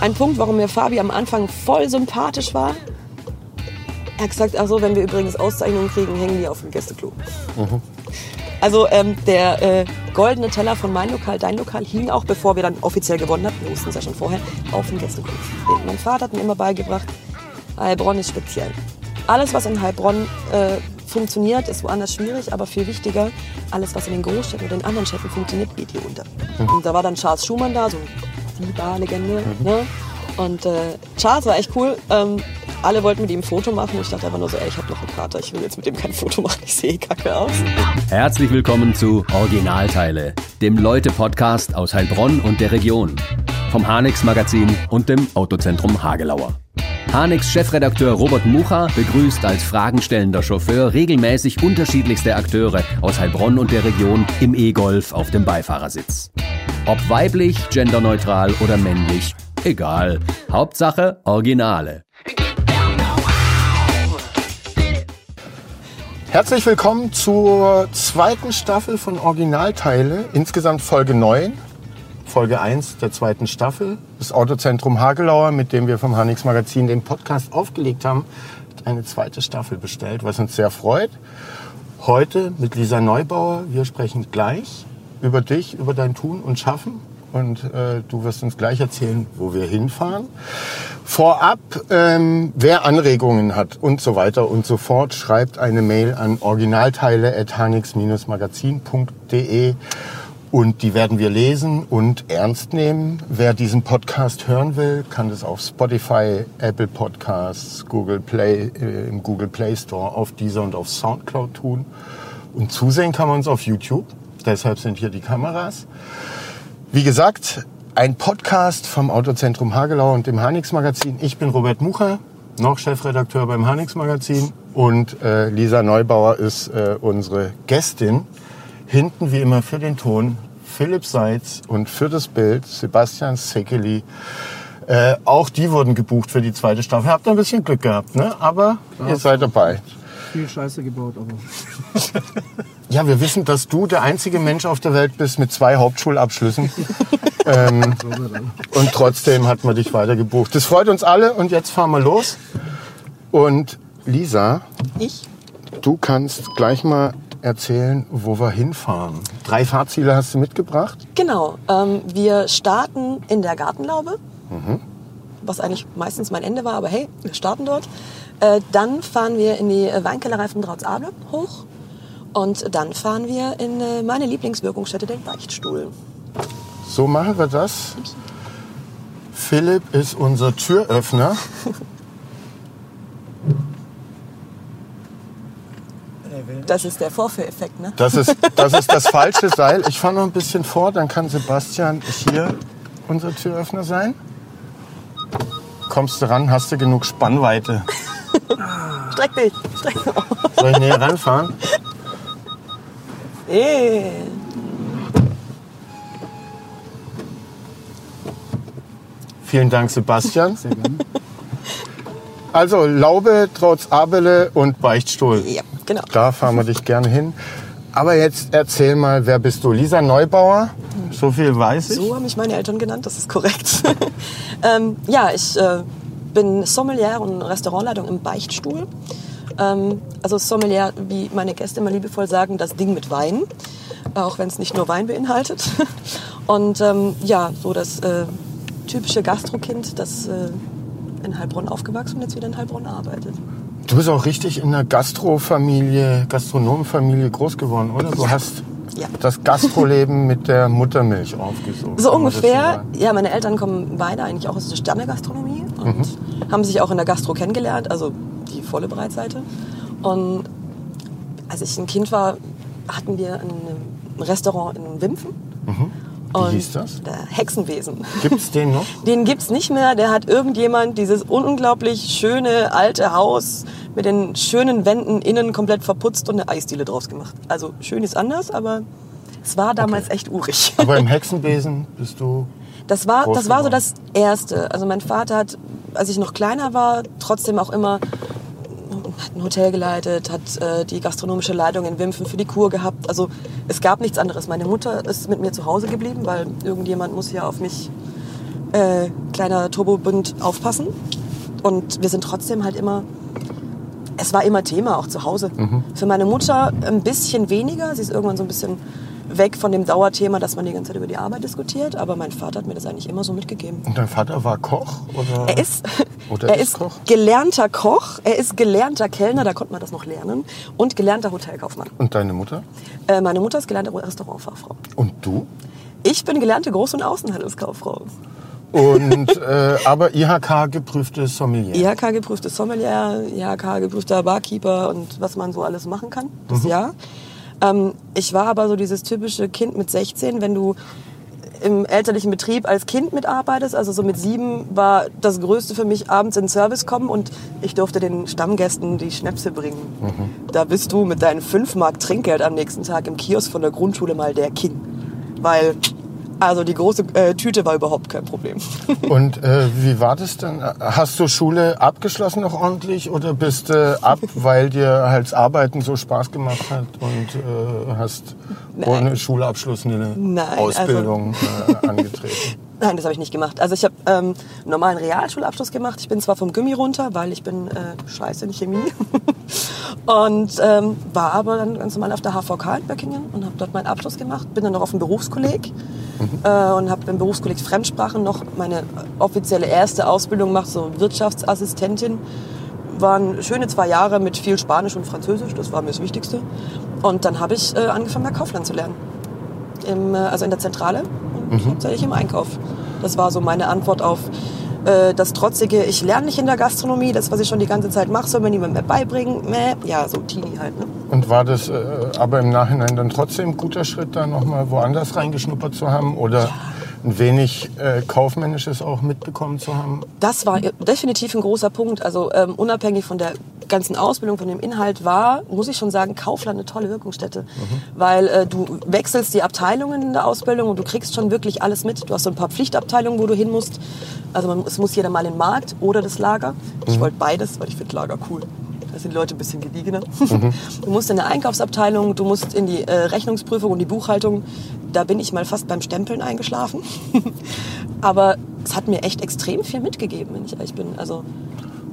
ein Punkt, warum mir Fabi am Anfang voll sympathisch war. Er hat gesagt, ach so, wenn wir übrigens Auszeichnungen kriegen, hängen die auf dem Gästeklo. Also ähm, der äh, goldene Teller von mein Lokal, dein Lokal hing auch, bevor wir dann offiziell gewonnen hatten, wir wussten es ja schon vorher, auf dem Gästeklo. Mein Vater hat mir immer beigebracht, Heilbronn ist speziell. Alles, was in Heilbronn äh, funktioniert, ist woanders schwierig, aber viel wichtiger, alles, was in den Großstädten oder in anderen Städten funktioniert, geht hier unter. Und da war dann Charles Schumann da, so die Bar-Legende. Ne? Und äh, Charles war echt cool. Ähm, alle wollten mit ihm ein Foto machen. Ich dachte einfach nur so, ey, ich habe noch einen Kater, ich will jetzt mit dem kein Foto machen, ich sehe kacke aus. Herzlich willkommen zu Originalteile, dem Leute-Podcast aus Heilbronn und der Region. Vom Hanix Magazin und dem Autozentrum Hagelauer. Hanix Chefredakteur Robert Mucha begrüßt als fragenstellender Chauffeur regelmäßig unterschiedlichste Akteure aus Heilbronn und der Region im E-Golf auf dem Beifahrersitz. Ob weiblich, genderneutral oder männlich, egal. Hauptsache Originale. Herzlich willkommen zur zweiten Staffel von Originalteile, insgesamt Folge 9, Folge 1 der zweiten Staffel. Das Autozentrum Hagelauer, mit dem wir vom Hanix Magazin den Podcast aufgelegt haben, hat eine zweite Staffel bestellt, was uns sehr freut. Heute mit Lisa Neubauer. Wir sprechen gleich über dich, über dein Tun und Schaffen. Und äh, du wirst uns gleich erzählen, wo wir hinfahren. Vorab, ähm, wer Anregungen hat und so weiter und so fort, schreibt eine Mail an originalteile.hanix-magazin.de und die werden wir lesen und ernst nehmen. Wer diesen Podcast hören will, kann das auf Spotify, Apple Podcasts, Google Play, äh, im Google Play Store, auf dieser und auf Soundcloud tun. Und zusehen kann man uns auf YouTube. Deshalb sind hier die Kameras. Wie gesagt, ein Podcast vom Autozentrum Hagelau und dem Hanix Magazin. Ich bin Robert Mucher, noch Chefredakteur beim Hanix Magazin und äh, Lisa Neubauer ist äh, unsere Gästin. Hinten wie immer für den Ton Philipp Seitz und für das Bild Sebastian Sekeli. Äh, auch die wurden gebucht für die zweite Staffel. Habt ihr ein bisschen Glück gehabt, ne? Aber ihr seid dabei. viel Scheiße gebaut, aber Ja, wir wissen, dass du der einzige Mensch auf der Welt bist mit zwei Hauptschulabschlüssen. ähm, und trotzdem hat man dich weiter gebucht. Das freut uns alle und jetzt fahren wir los. Und Lisa, Ich? du kannst gleich mal erzählen, wo wir hinfahren. Drei Fahrziele hast du mitgebracht. Genau, ähm, wir starten in der Gartenlaube, was eigentlich meistens mein Ende war, aber hey, wir starten dort. Äh, dann fahren wir in die Weinkellerei von Drautz-Able hoch und dann fahren wir in äh, meine Lieblingswirkungsstätte, den Beichtstuhl. So machen wir das. Philipp ist unser Türöffner. Das ist der Vorführeffekt, ne? Das ist, das ist das falsche Seil. Ich fahre noch ein bisschen vor, dann kann Sebastian hier unser Türöffner sein. Kommst du ran, hast du genug Spannweite. Streck dich, streck dich. Soll ich näher ranfahren? Hey. Vielen Dank, Sebastian. sehr gerne. Also Laube, Trotz Abele und Beichtstuhl. Ja, genau. Da fahren wir dich gerne hin. Aber jetzt erzähl mal, wer bist du? Lisa Neubauer? So viel weiß ich. So haben mich meine Eltern genannt, das ist korrekt. ähm, ja, ich äh, bin Sommelier und Restaurantleitung im Beichtstuhl. Ähm, also Sommelier, wie meine Gäste immer liebevoll sagen, das Ding mit Wein. Auch wenn es nicht nur Wein beinhaltet. Und ähm, ja, so das äh, typische Gastrokind, das äh, in Heilbronn aufgewachsen und jetzt wieder in Heilbronn arbeitet. Du bist auch richtig in der Gastrofamilie, Gastronomenfamilie groß geworden, oder? Du hast Ja. das Gastroleben mit der Muttermilch aufgesogen. So ungefähr. Ja, meine Eltern kommen beide eigentlich auch aus der Sternegastronomie und haben sich auch in der Gastro kennengelernt, also die volle Breitseite. Und als ich ein Kind war, hatten wir ein Restaurant in Wimpfen. Wie hieß das? Der Hexenwesen. Gibt's den noch? Den gibt's nicht mehr. Der hat irgendjemand dieses unglaublich schöne alte Haus mit den schönen Wänden innen komplett verputzt und eine Eisdiele draus gemacht. Also schön ist anders, aber es war damals echt urig. Aber im Hexenbesen bist du. Das war, das war so das Erste. Also mein Vater hat, als ich noch kleiner war, trotzdem auch immer hat ein Hotel geleitet, hat äh, die gastronomische Leitung in Wimpfen für die Kur gehabt. Also es gab nichts anderes. Meine Mutter ist mit mir zu Hause geblieben, weil irgendjemand muss ja auf mich äh, kleiner Turbobund aufpassen. Und wir sind trotzdem halt immer, es war immer Thema, auch zu Hause. Für meine Mutter ein bisschen weniger. Sie ist irgendwann so ein bisschen weg von dem Dauerthema, dass man die ganze Zeit über die Arbeit diskutiert. Aber mein Vater hat mir das eigentlich immer so mitgegeben. Und dein Vater war Koch? Oder? Er ist, Oder er ist ist Koch? gelernter Koch, er ist gelernter Kellner, da konnte man das noch lernen, und gelernter Hotelkaufmann. Und deine Mutter? Äh, meine Mutter ist gelernte Restaurantfachfrau. Und du? Ich bin gelernte Groß- und Außenhandelskauffrau. Und, äh, aber IHK geprüfte Sommelier. IHK geprüftes Sommelier, IHK geprüfter Barkeeper und was man so alles machen kann, das Jahr. Ähm, ich war aber so dieses typische Kind mit 16, wenn du im elterlichen Betrieb als Kind mitarbeitest, also so mit sieben war das Größte für mich abends in den Service kommen und ich durfte den Stammgästen die Schnäpse bringen. Da bist du mit deinen 5 Mark Trinkgeld am nächsten Tag im Kiosk von der Grundschule mal der King. Weil, also die große äh, Tüte war überhaupt kein Problem. Und äh, wie war das denn? Hast du Schule abgeschlossen noch ordentlich oder bist du ab, weil dir halt das Arbeiten so Spaß gemacht hat und äh, hast ohne Schulabschluss eine Nein, also Ausbildung äh, angetreten? Nein, das habe ich nicht gemacht. Also ich habe ähm, einen normalen Realschulabschluss gemacht. Ich bin zwar vom Gimmi runter, weil ich bin äh, scheiße in Chemie. und ähm, war aber dann ganz normal auf der HVK in Böckingen und habe dort meinen Abschluss gemacht. Bin dann noch auf dem Berufskolleg äh, und habe im Berufskolleg Fremdsprachen noch meine offizielle erste Ausbildung gemacht, so Wirtschaftsassistentin. Waren schöne zwei Jahre mit viel Spanisch und Französisch, das war mir das Wichtigste. Und dann habe ich äh, angefangen, bei Kaufland zu lernen. Im, äh, also in der Zentrale und hauptsächlich im Einkauf. Das war so meine Antwort auf äh, das trotzige, ich lerne nicht in der Gastronomie, das, was ich schon die ganze Zeit mache, soll mir niemand mehr beibringen. Mäh. Ja, so Teenie halt. Ne? Und war das äh, aber im Nachhinein dann trotzdem ein guter Schritt, da nochmal woanders reingeschnuppert zu haben oder ein wenig äh, Kaufmännisches auch mitbekommen zu haben? Das war definitiv ein großer Punkt. Also ähm, unabhängig von der ganzen Ausbildung, von dem Inhalt war, muss ich schon sagen, Kaufland eine tolle Wirkungsstätte. Weil äh, du wechselst die Abteilungen in der Ausbildung und du kriegst schon wirklich alles mit. Du hast so ein paar Pflichtabteilungen, wo du hin musst. Also man, es muss jeder mal in den Markt oder das Lager. Ich wollte beides, weil ich finde Lager cool. Da sind die Leute ein bisschen gediegener. Du musst in der Einkaufsabteilung, du musst in die äh, Rechnungsprüfung und die Buchhaltung. Da bin ich mal fast beim Stempeln eingeschlafen. Aber es hat mir echt extrem viel mitgegeben, wenn ich ehrlich bin. Also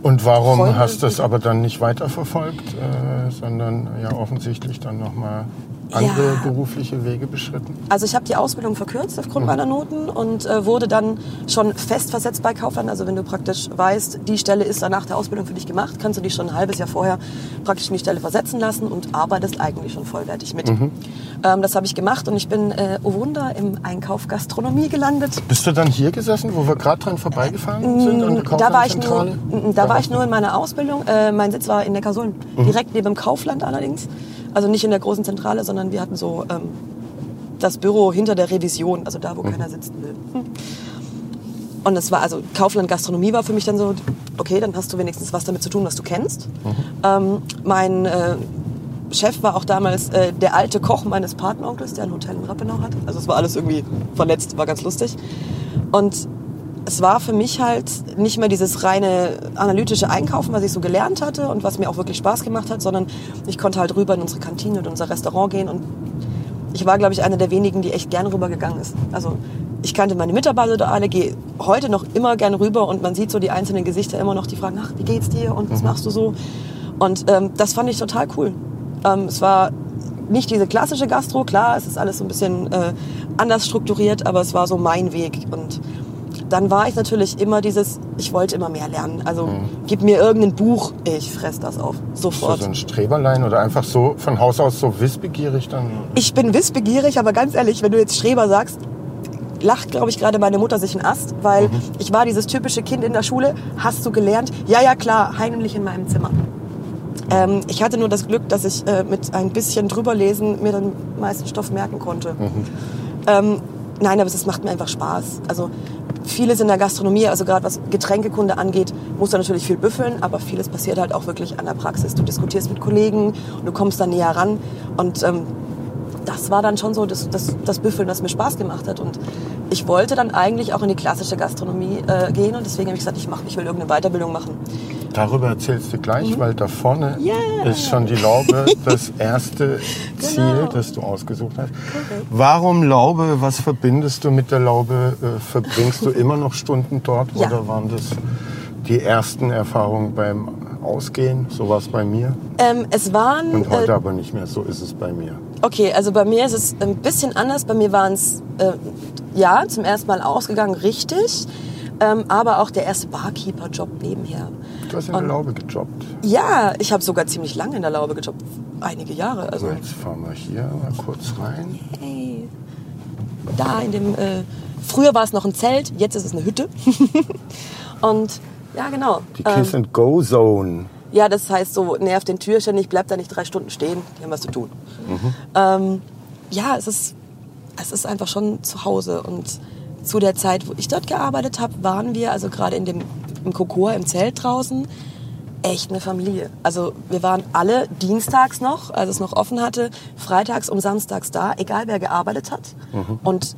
Und warum Freunde hast du es aber dann nicht weiterverfolgt, äh, sondern ja offensichtlich dann nochmal andere Ja. berufliche Wege beschritten? Also ich habe die Ausbildung verkürzt aufgrund meiner Noten und äh, wurde dann schon fest versetzt bei Kaufland. Also wenn du praktisch weißt, die Stelle ist dann nach der Ausbildung für dich gemacht, kannst du dich schon ein halbes Jahr vorher praktisch in die Stelle versetzen lassen und arbeitest eigentlich schon vollwertig mit. Ähm, das habe ich gemacht und ich bin, äh, oh Wunder, im Einkauf Gastronomie gelandet. Bist du dann hier gesessen, wo wir gerade dran vorbeigefahren sind, an der Mm, Da war, ich nur, mm, da war ich nur in meiner Ausbildung. Äh, mein Sitz war in Neckarsulm, direkt neben dem Kaufland allerdings. Also nicht in der großen Zentrale, sondern wir hatten so ähm, das Büro hinter der Revision, also da, wo keiner sitzen will. Und das war, also Kaufland Gastronomie war für mich dann so, okay, dann hast du wenigstens was damit zu tun, was du kennst. Ähm, mein äh, Chef war auch damals äh, der alte Koch meines Patenonkels, der ein Hotel in Rappenau hatte. Also es war alles irgendwie vernetzt, war ganz lustig. Und es war für mich halt nicht mehr dieses reine analytische Einkaufen, was ich so gelernt hatte und was mir auch wirklich Spaß gemacht hat, sondern ich konnte halt rüber in unsere Kantine und unser Restaurant gehen und ich war, glaube ich, eine der wenigen, die echt gern rübergegangen ist. Also ich kannte meine Mitarbeiter da alle, gehe heute noch immer gern rüber und man sieht so die einzelnen Gesichter immer noch, die fragen, ach, wie geht's dir und was machst du so? Und ähm, das fand ich total cool. Ähm, es war nicht diese klassische Gastro, klar, es ist alles so ein bisschen äh, anders strukturiert, aber es war so mein Weg. Und dann war ich natürlich immer dieses, ich wollte immer mehr lernen. Also gib mir irgendein Buch, ich fress das auf, So, sofort. so ein Streberlein oder einfach so von Haus aus so wissbegierig dann? Ich bin wissbegierig, aber ganz ehrlich, wenn du jetzt Streber sagst, lacht, glaube ich, gerade meine Mutter sich einen Ast, weil ich war dieses typische Kind in der Schule. Hast du gelernt? Ja, ja, klar, heimlich in meinem Zimmer. Ähm, ich hatte nur das Glück, dass ich äh, mit ein bisschen drüberlesen mir den meisten Stoff merken konnte. Ähm, nein, aber es macht mir einfach Spaß. Also vieles in der Gastronomie, also gerade was Getränkekunde angeht, muss da natürlich viel büffeln, aber vieles passiert halt auch wirklich an der Praxis. Du diskutierst mit Kollegen du kommst da näher ran und ähm, das war dann schon so das, das, das Büffeln, das mir Spaß gemacht hat. Und ich wollte dann eigentlich auch in die klassische Gastronomie äh, gehen und deswegen habe ich gesagt, ich, mach, ich will irgendeine Weiterbildung machen. Darüber erzählst du gleich, weil da vorne Yeah. ist schon die Laube das erste Ziel, Genau. das du ausgesucht hast. Warum Laube? Was verbindest du mit der Laube? Äh, Verbringst du immer noch Stunden dort Ja. oder waren das die ersten Erfahrungen beim Ausgehen? So war es bei mir. Ähm, es waren. Und heute äh, aber nicht mehr. So ist es bei mir. okay, also bei mir ist es ein bisschen anders. Bei mir waren es, äh, ja, zum ersten Mal ausgegangen, richtig. Ähm, aber auch der erste Barkeeper-Job nebenher. Du hast in der Und- Laube gejobbt. Ja, ich habe sogar ziemlich lange in der Laube gejobbt. Einige Jahre. Also, So, jetzt fahren wir hier mal kurz rein. hey, da in dem. Äh, früher war es noch ein Zelt, jetzt ist es eine Hütte. Und ja, genau. Die Ähm, Kiss and Go Zone. Ja, das heißt so, nervt den Türchen nicht, bleibt da nicht drei Stunden stehen, die haben was zu tun. Ähm, ja, es ist, es ist einfach schon zu Hause und zu der Zeit, wo ich dort gearbeitet habe, waren wir, also gerade in dem im Cocoa im Zelt draußen, echt eine Familie. Also wir waren alle dienstags noch, als es noch offen hatte, freitags und samstags da, egal wer gearbeitet hat. Und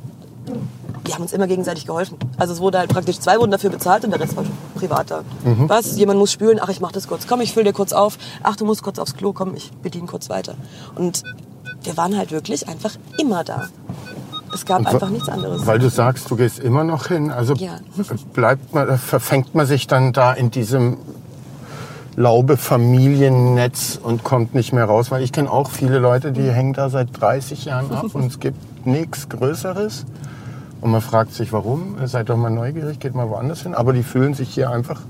wir haben uns immer gegenseitig geholfen. Also es wurde halt praktisch zwei wurden dafür bezahlt und der Rest war privat da. Was? Jemand muss spülen, ach ich mach das kurz. Komm, ich fülle dir kurz auf. Ach, du musst kurz aufs Klo, komm, ich bediene kurz weiter. Und wir waren halt wirklich einfach immer da. Es gab einfach nichts anderes. Weil du sagst, du gehst immer noch hin. Also Ja. bleibt man, verfängt man sich dann da in diesem Laube-Familiennetz und kommt nicht mehr raus. Weil ich kenne auch viele Leute, die hängen da seit 30 Jahren ab und es gibt nichts Größeres. Und man fragt sich, warum? Seid doch mal neugierig, geht mal woanders hin. Aber die fühlen sich hier einfach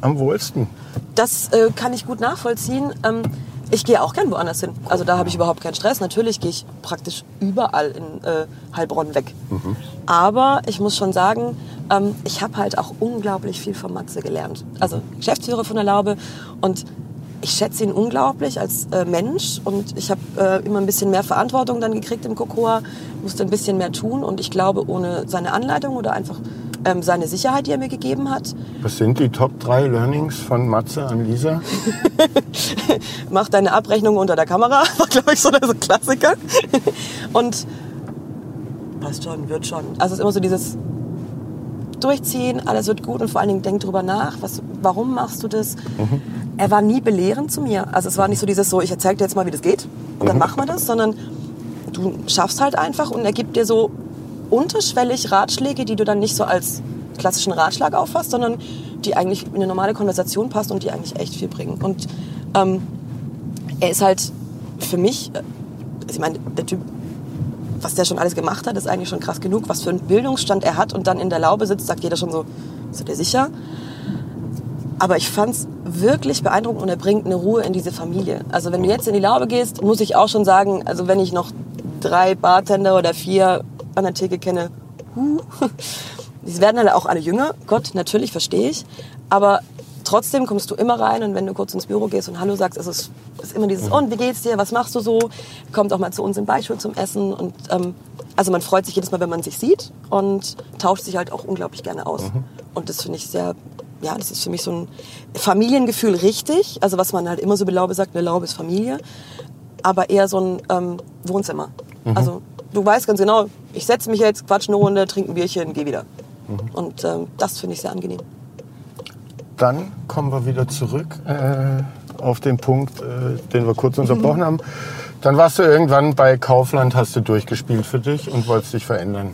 am wohlsten. Das äh, kann ich gut nachvollziehen. Ähm, ich gehe auch gern woanders hin. Also da habe ich überhaupt keinen Stress. Natürlich gehe ich praktisch überall in äh, Heilbronn weg. Aber ich muss schon sagen, ähm, ich habe halt auch unglaublich viel von Matze gelernt. Also Geschäftsführer von der Laube und ich schätze ihn unglaublich als äh, Mensch und ich habe äh, immer ein bisschen mehr Verantwortung dann gekriegt im Cocoa, musste ein bisschen mehr tun und ich glaube, ohne seine Anleitung oder einfach ähm, seine Sicherheit, die er mir gegeben hat, Was sind die Top 3 Learnings von Matze an Lisa? mach deine Abrechnung unter der Kamera, war glaube ich so der so Klassiker. Und passt schon, wird schon. Also es ist immer so dieses Durchziehen, alles wird gut und vor allen Dingen denk drüber nach, was, warum machst du das? Er war nie belehrend zu mir. Also es war nicht so dieses so, ich erzähl dir jetzt mal, wie das geht und dann machen wir das, sondern du schaffst halt einfach und er gibt dir so unterschwellig Ratschläge, die du dann nicht so als klassischen Ratschlag auffasst, sondern die eigentlich in eine normale Konversation passt und die eigentlich echt viel bringen. Und ähm, er ist halt für mich, äh, also ich meine, der Typ, was der schon alles gemacht hat, ist eigentlich schon krass genug. Was für einen Bildungsstand er hat und dann in der Laube sitzt, sagt jeder schon so, ist der sicher? Aber ich fand's wirklich beeindruckend und er bringt eine Ruhe in diese Familie. Also wenn du jetzt in die Laube gehst, muss ich auch schon sagen, also wenn ich noch drei Bartender oder vier an der Theke kenne, huh, die werden halt auch alle jünger. Gott, natürlich, verstehe ich. Aber trotzdem kommst du immer rein und wenn du kurz ins Büro gehst und Hallo sagst, ist es ist immer dieses, und wie geht's dir, was machst du so? Kommt auch mal zu uns in Beischul zum Essen und ähm, also man freut sich jedes Mal, wenn man sich sieht und tauscht sich halt auch unglaublich gerne aus. Und das finde ich sehr, ja, das ist für mich so ein Familiengefühl richtig. Also was man halt immer so bei Laube sagt, eine Laube ist Familie. Aber eher so ein ähm, Wohnzimmer. Also du weißt ganz genau, ich setze mich jetzt, quatsch eine Runde, trinke ein Bierchen, gehe wieder. Und ähm, das finde ich sehr angenehm. Dann kommen wir wieder zurück äh, auf den Punkt, äh, den wir kurz unterbrochen haben. Dann warst du irgendwann bei Kaufland, hast du durchgespielt für dich und wolltest dich verändern.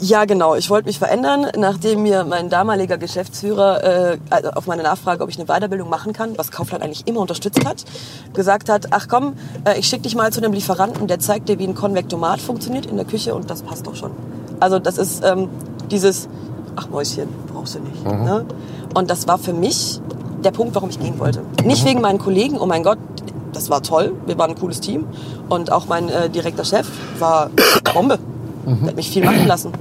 Ja, genau. Ich wollte mich verändern, nachdem mir mein damaliger Geschäftsführer äh, also auf meine Nachfrage, ob ich eine Weiterbildung machen kann, was Kaufland eigentlich immer unterstützt hat, gesagt hat, ach komm, äh, ich schicke dich mal zu einem Lieferanten, der zeigt dir, wie ein Konvektomat funktioniert in der Küche und das passt doch schon. Also das ist ähm, dieses, ach Mäuschen, brauchst du nicht. Ne? Und das war für mich der Punkt, warum ich gehen wollte. Nicht wegen meinen Kollegen, oh mein Gott, das war toll, wir waren ein cooles Team. Und auch mein äh, direkter Chef war Bombe. Der hat mich viel machen lassen.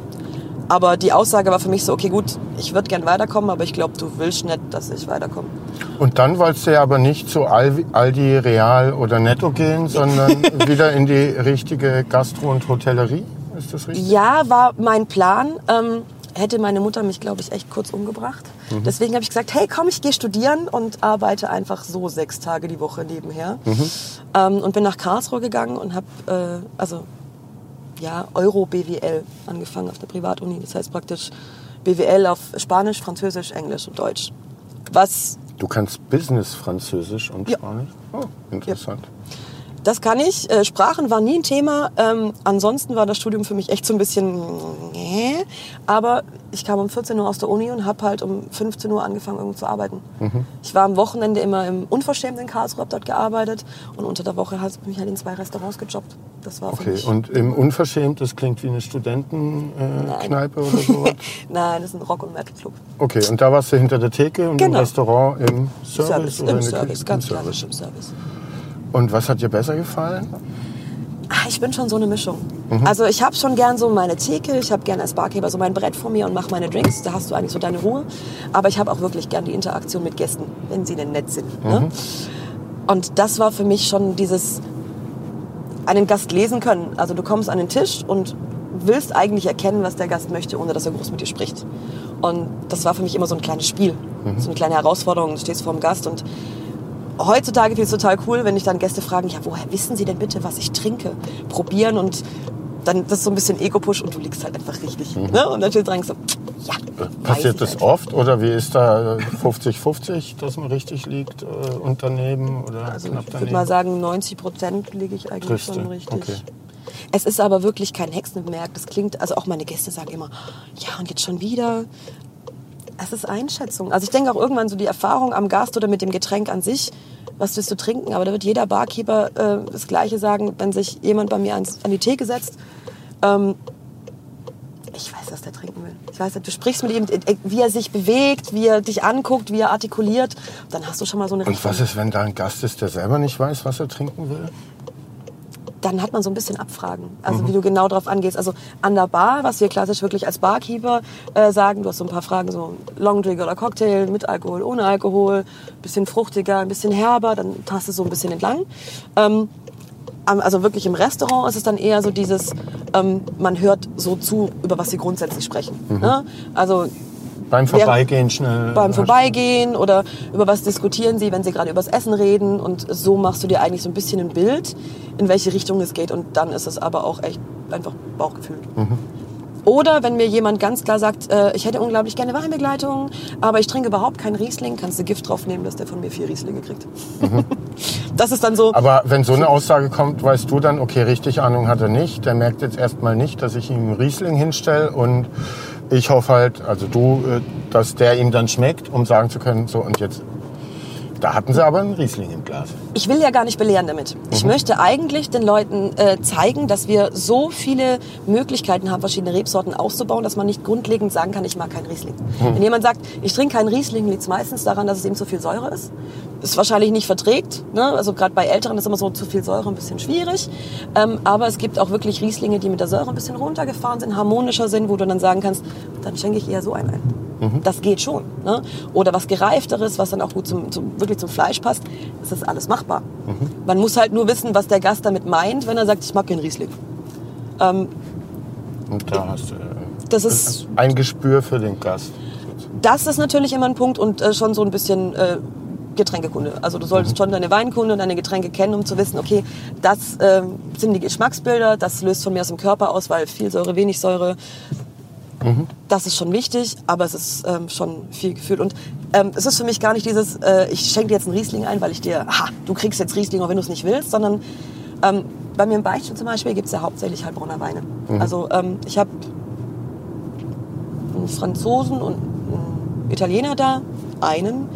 Aber die Aussage war für mich so, okay gut, ich würde gern weiterkommen, aber ich glaube, du willst nicht, dass ich weiterkomme. Und dann wolltest du ja aber nicht zu Aldi, Aldi Real oder Netto gehen, sondern wieder in die richtige Gastro- und Hotellerie. Ist das richtig? Ja, war mein Plan. Ähm, hätte meine Mutter mich, glaube ich, echt kurz umgebracht. Deswegen habe ich gesagt, hey, komm, ich gehe studieren und arbeite einfach so sechs Tage die Woche nebenher. Ähm, und bin nach Karlsruhe gegangen und habe, äh, also ja, Euro-BWL angefangen auf der Privatuni. Das heißt praktisch BWL auf Spanisch, Französisch, Englisch und Deutsch. Was Du kannst Business Französisch und Ja. Spanisch? Oh, interessant. Das kann ich. Äh, Sprachen war nie ein Thema. Ähm, ansonsten war das Studium für mich echt so ein bisschen. Nee. Aber ich kam um 14 Uhr aus der Uni und habe halt um 15 Uhr angefangen, irgendwo zu arbeiten. Mhm. Ich war am Wochenende immer im Unverschämt in Karlsruhe, hab dort gearbeitet. Und unter der Woche habe ich halt in zwei Restaurants gejobbt. Das war Okay, mich. und im Unverschämt, das klingt wie eine Studentenkneipe oder sowas? Nein, das ist ein Rock- und Metal-Club. Okay, und da warst du hinter der Theke und im Genau. Restaurant im Service? Service, oder im Service, Küche? ganz Im klassisch Service. im Service. Und was hat dir besser gefallen? Ah, Ich bin schon so eine Mischung. Mhm. Also ich habe schon gern so meine Theke, ich habe gern als Barkeeper so mein Brett vor mir und mache meine Drinks. Da hast du eigentlich so deine Ruhe. Aber ich habe auch wirklich gern die Interaktion mit Gästen, wenn sie denn nett sind. Ne? Mhm. Und das war für mich schon dieses einen Gast lesen können. Also du kommst an den Tisch und willst eigentlich erkennen, was der Gast möchte, ohne dass er groß mit dir spricht. Und das war für mich immer so ein kleines Spiel, Mhm. so eine kleine Herausforderung. Du stehst vor dem Gast und heutzutage finde ich es total cool, wenn ich dann Gäste fragen, ja, woher wissen Sie denn bitte, was ich trinke? Probieren und dann das ist so ein bisschen Ego-Push und du liegst halt einfach richtig. Ne? Und dann steht dran so, ja, Mhm. Passiert das einfach. oft oder wie ist da 50-50, dass man richtig liegt äh, und daneben oder Also knapp ich würde mal sagen, 90 Prozent liege ich eigentlich Triffst schon richtig. Okay. Es ist aber wirklich kein Hexenwerk. Das klingt, also auch meine Gäste sagen immer, ja und jetzt schon wieder. Es ist Einschätzung. Also ich denke auch irgendwann so die Erfahrung am Gast oder mit dem Getränk an sich, was willst du trinken? Aber da wird jeder Barkeeper äh, das Gleiche sagen, wenn sich jemand bei mir ans, an die Theke setzt. Ähm, ich weiß, was der trinken will. Ich weiß, du sprichst mit ihm, äh, wie er sich bewegt, wie er dich anguckt, wie er artikuliert. Dann hast du schon mal so eine Und was ist, wenn da ein Gast ist, der selber nicht weiß, was er trinken will? Dann hat man so ein bisschen Abfragen. Also wie du genau drauf angehst. Also an der Bar, was wir klassisch wirklich als Barkeeper äh, sagen, du hast so ein paar Fragen, so Longdrink oder Cocktail, mit Alkohol, ohne Alkohol, bisschen fruchtiger, ein bisschen herber, dann tast du so ein bisschen entlang. Ähm, also wirklich im Restaurant ist es dann eher so dieses, ähm, man hört so zu, über was sie grundsätzlich sprechen. Ne? Also Beim Vorbeigehen schnell. beim Vorbeigehen oder über was diskutieren sie, wenn sie gerade übers Essen reden und so machst du dir eigentlich so ein bisschen ein Bild, in welche Richtung es geht und dann ist es aber auch echt einfach Bauchgefühl. Oder wenn mir jemand ganz klar sagt, äh, ich hätte unglaublich gerne Weinbegleitung, aber ich trinke überhaupt keinen Riesling, kannst du Gift drauf nehmen, dass der von mir vier Rieslinge kriegt. Das ist dann so, Aber wenn so eine Aussage kommt, weißt du dann, okay, richtig Ahnung hat er nicht. Der merkt jetzt erstmal nicht, dass ich ihm einen Riesling hinstelle und ich hoffe halt, also du, äh, dass der ihm dann schmeckt, um sagen zu können, so und jetzt. Da hatten sie aber einen Riesling im Glas. ich will ja gar nicht belehren damit. Ich möchte eigentlich den Leuten äh, zeigen, dass wir so viele Möglichkeiten haben, verschiedene Rebsorten auszubauen, dass man nicht grundlegend sagen kann, ich mag keinen Riesling. Wenn jemand sagt, ich trinke keinen Riesling, liegt es meistens daran, dass es eben zu viel Säure ist. Ist wahrscheinlich nicht verträgt. Ne? Also gerade bei Älteren ist immer so zu viel Säure ein bisschen schwierig. Ähm, aber es gibt auch wirklich Rieslinge, die mit der Säure ein bisschen runtergefahren sind, harmonischer sind, wo du dann sagen kannst, dann schenke ich eher so einen ein. Das geht schon. Ne? Oder was gereifteres, was dann auch gut zum, zum, wirklich zum Fleisch passt. Das ist alles machbar. Man muss halt nur wissen, was der Gast damit meint, wenn er sagt, ich mag keinen Riesling. Und da hast du äh, Das ist, ein Gespür für den Gast. das ist natürlich immer ein Punkt und äh, schon so ein bisschen äh, Getränkekunde. Also du solltest schon deine Weinkunde und deine Getränke kennen, um zu wissen, okay, das ähm, sind die Geschmacksbilder, das löst von mir aus dem Körper aus, weil viel Säure, wenig Säure. Das ist schon wichtig, aber es ist ähm, schon viel Gefühl. Und ähm, es ist für mich gar nicht dieses, äh, ich schenke dir jetzt einen Riesling ein, weil ich dir, ha, du kriegst jetzt Riesling, auch wenn du es nicht willst, sondern ähm, bei mir im Beichtstuhl zum Beispiel gibt es ja hauptsächlich Heilbronner Weine. Also ähm, ich habe einen Franzosen und einen Italiener da, einen.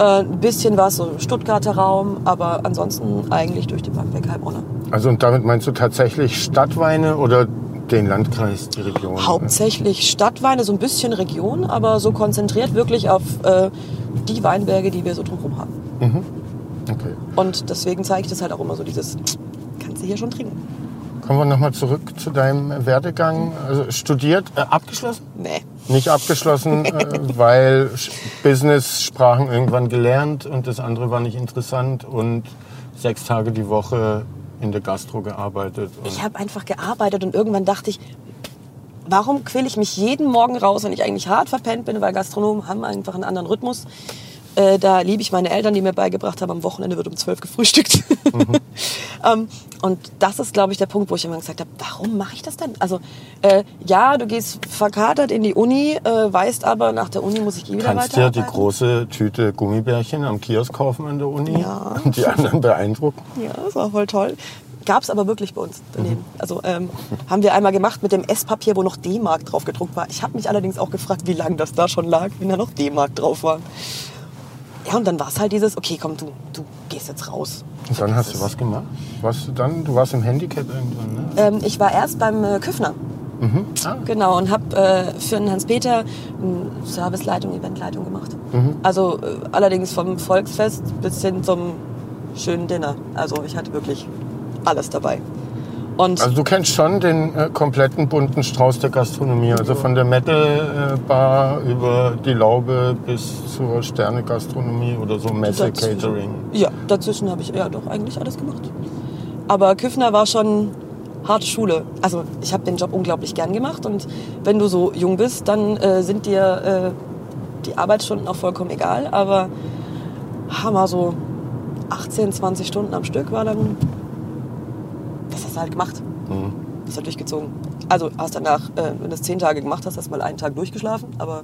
Äh, ein bisschen was, so Stuttgarter Raum, aber ansonsten eigentlich durch die Bank weg Heilbronner. Also und damit meinst du tatsächlich Stadtweine oder den Landkreis, die Region? Hauptsächlich Stadtweine, so ein bisschen Region, aber so konzentriert wirklich auf äh, die Weinberge, die wir so drumherum haben. Okay. Und deswegen zeige ich das halt auch immer so dieses, kannst du hier schon trinken? Kommen wir nochmal zurück zu deinem Werdegang. Also studiert, äh, abgeschlossen? Nee. Nicht abgeschlossen, äh, weil Business-Sprachen irgendwann gelernt und das andere war nicht interessant und sechs Tage die Woche in der Gastro gearbeitet. Ich habe einfach gearbeitet und irgendwann dachte ich, warum quäle ich mich jeden Morgen raus, wenn ich eigentlich hart verpennt bin, weil Gastronomen haben einfach einen anderen Rhythmus. Äh, da liebe ich meine Eltern, die mir beigebracht haben, am Wochenende wird um zwölf gefrühstückt. Ähm, und das ist, glaube ich, der Punkt, wo ich immer gesagt habe, warum mache ich das denn? Also äh, ja, du gehst verkatert in die Uni, äh, weißt aber, nach der Uni muss ich eh wieder Kannst dir die große Tüte Gummibärchen am Kiosk kaufen an der Uni Ja. und die anderen beeindrucken. Ja, das war voll toll. Gab es aber wirklich bei uns daneben. Also ähm, haben wir einmal gemacht mit dem Esspapier, wo noch D-Mark drauf gedruckt war. Ich habe mich allerdings auch gefragt, wie lange das da schon lag, wenn da noch D-Mark drauf war. Ja, und dann war es halt dieses, okay, komm, du, du gehst jetzt raus. Und dann hast du was gemacht? Warst du dann? Du warst im Handicap irgendwann, ne? Ähm, ich war erst beim äh, Küffner. Ah. Genau, und habe äh, für den Hans-Peter Serviceleitung, Eventleitung gemacht. Also äh, allerdings vom Volksfest bis hin zum schönen Dinner. Also ich hatte wirklich alles dabei. Und Also du kennst schon den äh, kompletten bunten Strauß der Gastronomie, also von der Metal-Bar über die Laube bis zur Sterne-Gastronomie oder so Messe-Catering. Ja, dazwischen habe ich ja doch eigentlich alles gemacht. Aber Küffner war schon harte Schule. Also ich habe den Job unglaublich gern gemacht und wenn du so jung bist, dann äh, sind dir äh, die Arbeitsstunden auch vollkommen egal. Aber Hammer so 18, 20 Stunden am Stück war dann, hast du halt gemacht. Das hat durchgezogen. Also hast danach, äh, wenn du es zehn Tage gemacht hast, hast du mal einen Tag durchgeschlafen. Aber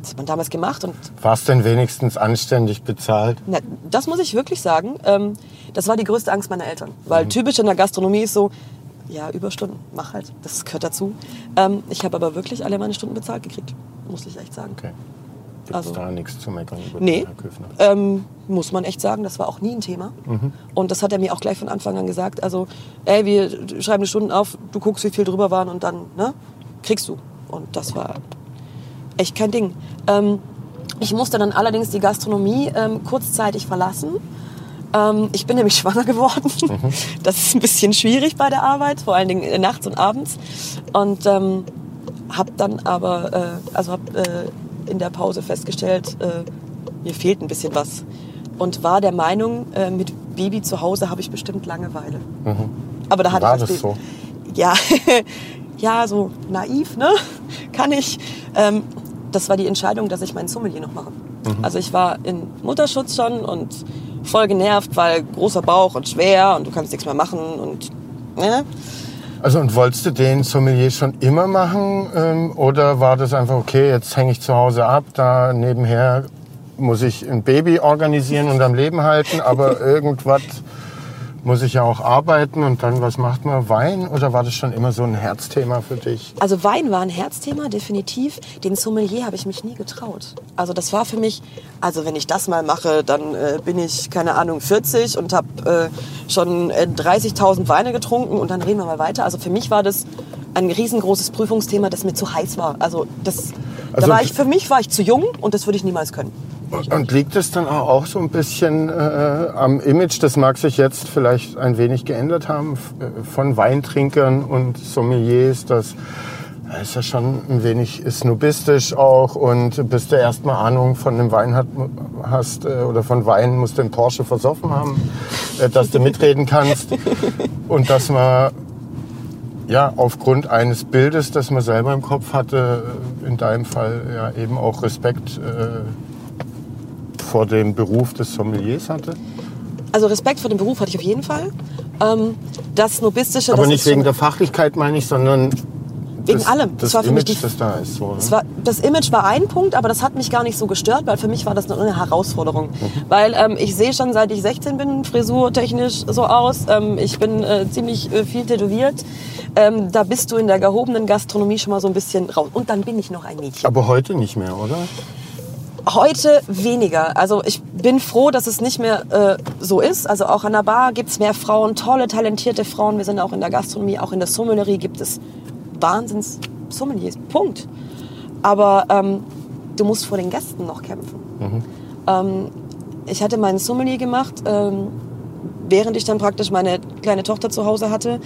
das hat man damals gemacht und Warst denn wenigstens anständig bezahlt? na, das muss ich wirklich sagen. Ähm, das war die größte Angst meiner Eltern. Weil typisch in der Gastronomie ist so, ja, Überstunden, mach halt. Das gehört dazu. Ähm, ich habe aber wirklich alle meine Stunden bezahlt gekriegt. Muss ich echt sagen. Okay. Gibt Also- da nichts zu meckern über Nee, Herr Köfner? ähm, muss man echt sagen, das war auch nie ein Thema. Und das hat er mir auch gleich von Anfang an gesagt. Also, ey, wir schreiben die Stunden auf, du guckst, wie viel drüber waren und dann, ne, kriegst du. Und das war echt kein Ding. Ähm, ich musste dann allerdings die Gastronomie ähm, kurzzeitig verlassen. Ähm, ich bin nämlich schwanger geworden. Das ist ein bisschen schwierig bei der Arbeit, vor allen Dingen äh, nachts und abends. Und ähm, habe dann aber, äh, also habe äh, in der Pause festgestellt, äh, mir fehlt ein bisschen was. Und war der Meinung, äh, mit Baby zu Hause habe ich bestimmt Langeweile. Aber da hatte War ich das so? Ja, ja, so naiv, ne? Kann ich. Ähm, das war die Entscheidung, dass ich meinen Sommelier noch mache. Also ich war in Mutterschutz schon und voll genervt, weil großer Bauch und schwer und du kannst nichts mehr machen und ne? Also und wolltest du den Sommelier schon immer machen ähm, oder war das einfach okay, jetzt hänge ich zu Hause ab, da nebenher muss ich ein Baby organisieren und am Leben halten, aber irgendwas muss ich ja auch arbeiten und dann was macht man? Wein oder war das schon immer so ein Herzthema für dich? Also Wein war ein Herzthema, definitiv. Den Sommelier habe ich mich nie getraut. Also das war für mich, also wenn ich das mal mache, dann äh, bin ich, keine Ahnung, 40 und habe äh, schon äh, 30.000 Weine getrunken und dann reden wir mal weiter. Also für mich war das ein riesengroßes Prüfungsthema, das mir zu heiß war. Also das, Also- da war ich, für mich war ich zu jung und das würde ich niemals können. Und liegt es dann auch so ein bisschen äh, am Image, das mag sich jetzt vielleicht ein wenig geändert haben, äh, von Weintrinkern und Sommeliers, das äh, ist ja schon ein wenig snobistisch auch und bis du erstmal Ahnung von einem Wein hat, hast äh, oder von Wein musst du einen Porsche versoffen haben, äh, dass du mitreden kannst. Und dass man ja, aufgrund eines Bildes, das man selber im Kopf hatte, äh, in deinem Fall ja eben auch Respekt äh, vor dem Beruf des Sommeliers hatte. Also Respekt vor dem Beruf hatte ich auf jeden Fall. Ähm, das Snobistische, Aber das nicht wegen der Fachlichkeit, meine ich, sondern Wegen das, allem. Das Das war für Image, mich die- das da ist. So, ne? war, das Image war ein Punkt, aber das hat mich gar nicht so gestört, weil für mich war das eine Herausforderung. Weil ähm, ich sehe schon, seit ich 16 bin, frisurtechnisch so aus. Ähm, ich bin äh, ziemlich äh, viel tätowiert. Ähm, da bist du in der gehobenen Gastronomie schon mal so ein bisschen raus. Und dann bin ich noch ein Mädchen. Aber heute nicht mehr, oder? Heute weniger. Also ich bin froh, dass es nicht mehr äh, so ist. Also auch an der Bar gibt's mehr Frauen, tolle, talentierte Frauen. Wir sind auch in der Gastronomie, auch in der Sommelerie gibt es Wahnsinns Sommeliers. Punkt. Aber ähm, du musst vor den Gästen noch kämpfen. Ähm, ich hatte meinen Sommelier gemacht, ähm, während ich dann praktisch meine kleine Tochter zu Hause hatte,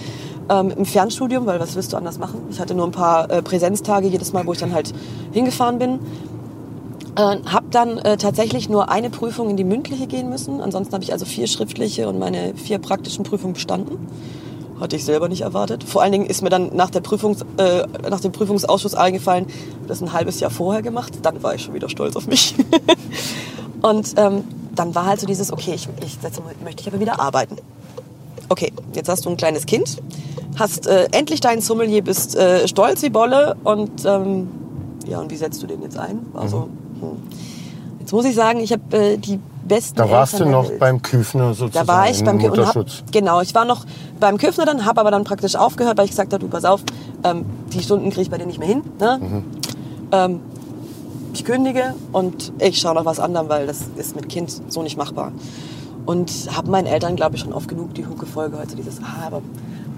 ähm, im Fernstudium, weil was willst du anders machen? Ich hatte nur ein paar äh, Präsenztage jedes Mal, wo ich dann halt hingefahren bin. Äh, habe dann äh, tatsächlich nur eine Prüfung in die mündliche gehen müssen. Ansonsten habe ich also vier schriftliche und meine vier praktischen Prüfungen bestanden. Hatte ich selber nicht erwartet. Vor allen Dingen ist mir dann nach, der Prüfungs, äh, nach dem Prüfungsausschuss eingefallen, das ein halbes Jahr vorher gemacht. Dann war ich schon wieder stolz auf mich. und ähm, dann war halt so dieses, okay, ich, ich jetzt möchte ich aber wieder arbeiten. okay, jetzt hast du ein kleines Kind, hast äh, endlich deinen Sommelier, bist äh, stolz wie Bolle und ähm, ja, und wie setzt du den jetzt ein? Also, hm. Jetzt muss ich sagen, ich habe äh, die besten Da warst du Eltern der noch beim Küfner sozusagen. Da war ich im beim Kü- und hab, Mutterschutz. genau, ich war noch beim Küffner dann, habe aber dann praktisch aufgehört, weil ich gesagt habe, du pass auf, ähm, die Stunden kriege ich bei dir nicht mehr hin. Ne? Mhm. Ähm, ich kündige und ich schaue nach was anderem, weil das ist mit Kind so nicht machbar. Und habe meinen Eltern, glaube ich, schon oft genug die Hucke voll gehört, so dieses, ah, aber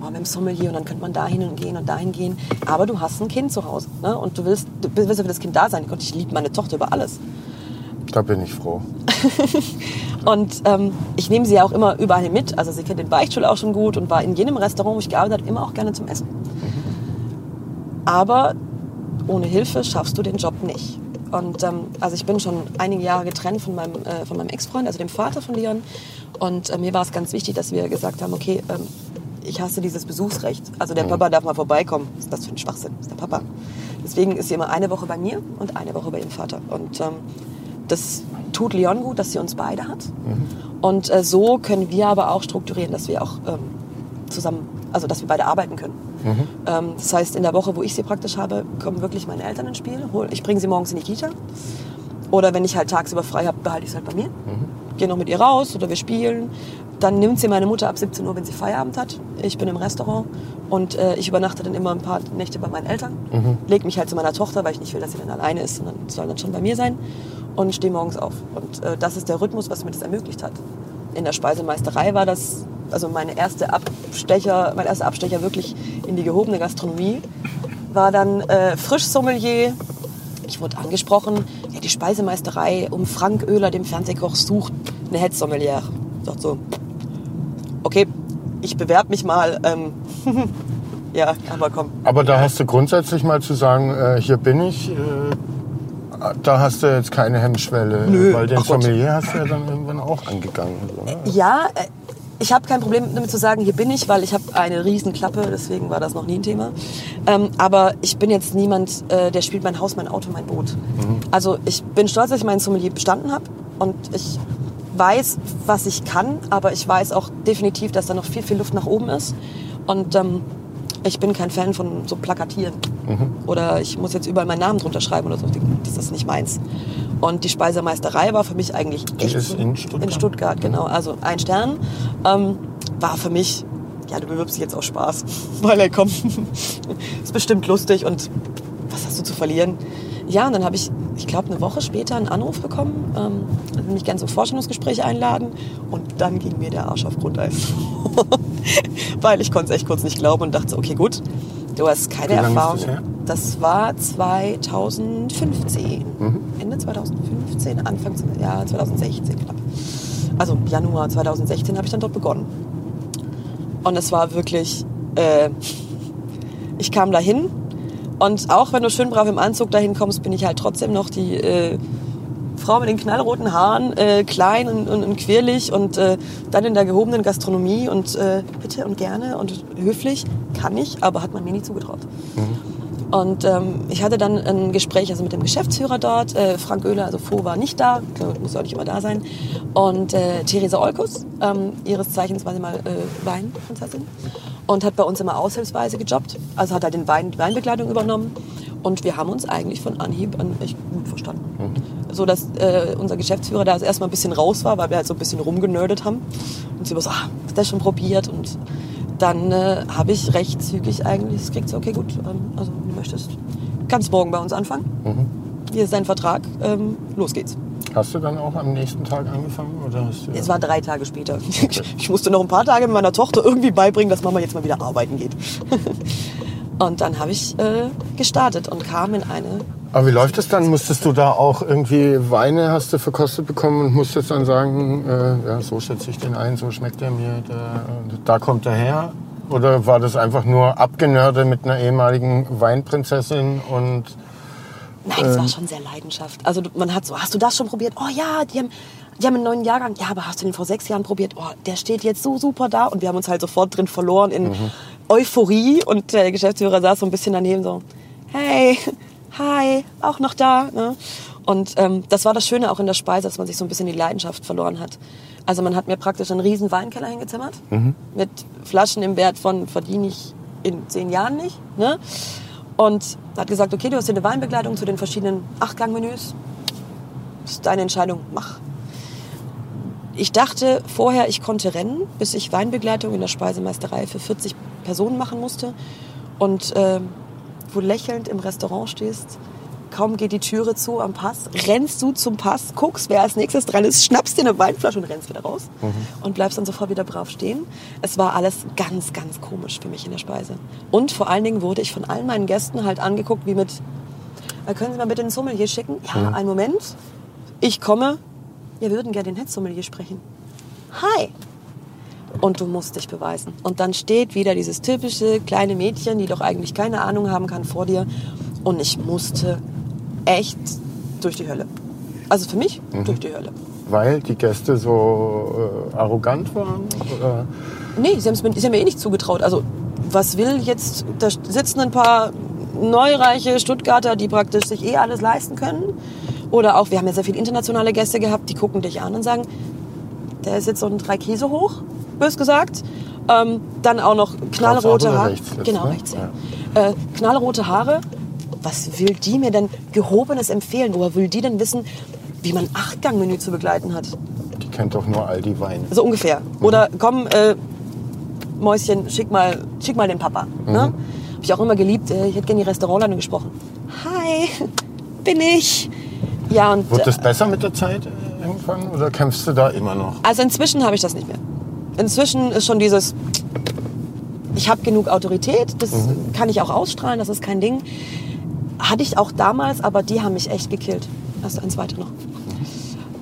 oh, mit dem Sommelier und dann könnte man dahin und gehen und dahin gehen. Aber du hast ein Kind zu Hause ne? und du willst, du willst ja für das Kind da sein. Gott, ich liebe meine Tochter über alles. Da bin ich froh. Und ähm, ich nehme sie ja auch immer überall mit. Also sie kennt den Beichtstuhl auch schon gut und war in jedem Restaurant, wo ich gearbeitet habe, immer auch gerne zum Essen. Aber ohne Hilfe schaffst du den Job nicht. Und ähm, also ich bin schon einige Jahre getrennt von meinem, äh, von meinem Ex-Freund, also dem Vater von Leon. Und äh, mir war es ganz wichtig, dass wir gesagt haben, okay, ähm, ich hasse dieses Besuchsrecht. Also der Papa darf mal vorbeikommen. Was ist das für ein Schwachsinn? Das ist der Papa. Deswegen ist sie immer eine Woche bei mir und eine Woche bei ihrem Vater. Und ähm, das tut Leon gut, dass sie uns beide hat. Und äh, so können wir aber auch strukturieren, dass wir auch ähm, zusammen, also dass wir beide arbeiten können. Ähm, das heißt, in der Woche, wo ich sie praktisch habe, kommen wirklich meine Eltern ins Spiel. Ich bringe sie morgens in die Kita. Oder wenn ich halt tagsüber frei habe, behalte ich es halt bei mir. Gehe noch mit ihr raus oder wir spielen. Dann nimmt sie meine Mutter ab 17 Uhr, wenn sie Feierabend hat. Ich bin im Restaurant und äh, ich übernachte dann immer ein paar Nächte bei meinen Eltern. Leg mich halt zu meiner Tochter, weil ich nicht will, dass sie dann alleine ist, sondern soll dann schon bei mir sein. Und stehe morgens auf. Und äh, das ist der Rhythmus, was mir das ermöglicht hat. In der Speisemeisterei war das, also meine erste Abstecher, mein erster Abstecher wirklich in die gehobene Gastronomie, war dann äh, Frischsommelier. Ich wurde angesprochen, ja, die Speisemeisterei um Frank Oehler, dem Fernsehkoch, sucht eine Head-Sommelier. Ich dachte so, okay, ich bewerbe mich mal. Ähm, ja, aber komm. Aber da hast du grundsätzlich mal zu sagen, äh, hier bin ich. Äh, da hast du jetzt keine Hemmschwelle, Nö, weil den ach Gott. Sommelier hast du ja dann irgendwann auch angegangen. Ne? Ja, äh, ich habe kein Problem damit zu sagen, hier bin ich, weil ich habe eine riesen Klappe, deswegen war das noch nie ein Thema. Ähm, aber ich bin jetzt niemand, äh, der spielt mein Haus, mein Auto, mein Boot. Also ich bin stolz, dass ich meinen Sommelier bestanden habe und ich weiß, was ich kann, aber ich weiß auch definitiv, dass da noch viel, viel Luft nach oben ist. Und ähm, ich bin kein Fan von so Plakatieren. Oder ich muss jetzt überall meinen Namen drunter schreiben oder so. Das ist nicht meins. Und die Speisemeisterei war für mich eigentlich echt ist in Stuttgart? In Stuttgart, genau. Also ein Stern ähm, war für mich, ja, du bewirbst dich jetzt auf Spaß. Weil, ey, komm, ist bestimmt lustig und was hast du zu verlieren? Ja, und dann habe ich, ich glaube, eine Woche später einen Anruf bekommen, ähm, also mich gerne zum Vorstellungsgespräch einladen und dann ging mir der Arsch auf Grundeis. Weil ich konnte es echt kurz nicht glauben und dachte, okay, gut, du hast keine Erfahrung. das? Das war 2015. Mhm. Ende 2015, Anfang ja, 2016 knapp. Also Januar 2016 habe ich dann dort begonnen. Und es war wirklich, äh, ich kam dahin und auch wenn du schön brav im Anzug dahin kommst, bin ich halt trotzdem noch die äh, Frau mit den knallroten Haaren, äh, klein und, und, und quirlig und äh, dann in der gehobenen Gastronomie und äh, bitte und gerne und höflich kann ich, aber hat man mir nie zugetraut. Und ähm, ich hatte dann ein Gespräch also mit dem Geschäftsführer dort. Äh, Frank Oehler, also Fo, war nicht da. Klar, Muss ja auch nicht immer da sein. Und äh, Theresa Olkus, ähm, ihres Zeichens war sie mal äh, Weinprinzessin. Und hat bei uns immer aushilfsweise gejobbt. Also hat halt den Wein, Weinbekleidung übernommen. Und wir haben uns eigentlich von Anhieb an echt gut verstanden. So dass äh, unser Geschäftsführer da erstmal ein bisschen raus war, weil wir halt so ein bisschen rumgenördet haben. Und sie war so, ah, hast du das schon probiert? Und dann äh, habe ich recht zügig eigentlich das kriegt sie, okay, gut, ähm, also möchtest, kannst morgen bei uns anfangen. Hier ist dein Vertrag, ähm, los geht's. Hast du dann auch am nächsten Tag angefangen? Oder hast du Es war drei Tage später. Ich musste noch ein paar Tage mit meiner Tochter irgendwie beibringen, dass Mama jetzt mal wieder arbeiten geht. Und dann habe ich äh, gestartet und kam in eine Aber wie läuft das dann? Musstest du da auch irgendwie Weine hast du verkostet bekommen und musstest dann sagen, äh, ja, so schätze ich den ein, so schmeckt er mir, da, da kommt er her? Oder war das einfach nur abgenörde mit einer ehemaligen Weinprinzessin und Nein, es war schon sehr Leidenschaft. Also man hat so, hast du das schon probiert? Oh ja, die haben, die haben einen neuen Jahrgang. Ja, aber hast du den vor sechs Jahren probiert? Oh, der steht jetzt so super da. Und wir haben uns halt sofort drin verloren in Euphorie. Und der Geschäftsführer saß so ein bisschen daneben so, hey, hi, auch noch da. Ne? Und ähm, das war das Schöne auch in der Speise, dass man sich so ein bisschen die Leidenschaft verloren hat. Also man hat mir praktisch einen riesen Weinkeller hingezimmert mit Flaschen im Wert von verdiene ich in zehn Jahren nicht. Ne? Und hat gesagt, okay, du hast hier eine Weinbegleitung zu den verschiedenen Achtgangmenüs. Das ist deine Entscheidung, mach. Ich dachte vorher, ich konnte rennen, bis ich Weinbegleitung in der Speisemeisterei für 40 Personen machen musste. Und äh, wo lächelnd im Restaurant stehst, kaum geht die Türe zu am Pass, rennst du zum Pass, guckst, wer als nächstes dran ist, schnappst dir eine Weinflasche und rennst wieder raus und bleibst dann sofort wieder brav stehen. Es war alles ganz, ganz komisch für mich in der Speise. Und vor allen Dingen wurde ich von all meinen Gästen halt angeguckt, wie mit, äh, können Sie mal bitte den Sommelier schicken? Ja, einen Moment. Ich komme. Wir würden gerne den Head Sommelier sprechen. Hi. Und du musst dich beweisen. Und dann steht wieder dieses typische kleine Mädchen, die doch eigentlich keine Ahnung haben kann, vor dir. Und ich musste echt durch die Hölle. Also für mich durch die Hölle. Weil die Gäste so äh, arrogant waren? Oder? Nee, sie, sie haben mir eh nicht zugetraut. Also, was will jetzt, da sitzen ein paar neureiche Stuttgarter, die praktisch sich eh alles leisten können. Oder auch, wir haben ja sehr viele internationale Gäste gehabt, die gucken dich an und sagen, der ist jetzt so ein drei Käse hoch, bös gesagt. Ähm, dann auch noch knallrote Haare. rechts jetzt, genau, ne? rechts, ja. Äh, knallrote Haare. Was will die mir denn gehobenes empfehlen? Woher will die denn wissen, wie man ein Achtgangmenü zu begleiten hat? Die kennt doch nur Aldi Wein. So ungefähr. Oder komm, äh, Mäuschen, schick mal, schick mal den Papa. Ne? Hab ich auch immer geliebt. Äh, ich hätte gerne die Restaurantleiterin gesprochen. Hi, bin ich. Ja, und Wird äh, das besser mit der Zeit äh, irgendwann oder kämpfst du da immer noch? also inzwischen habe ich das nicht mehr. Inzwischen ist schon dieses, ich habe genug Autorität, das kann ich auch ausstrahlen, das ist kein Ding. Hatte ich auch damals, aber die haben mich echt gekillt. Hast du eins weiter noch?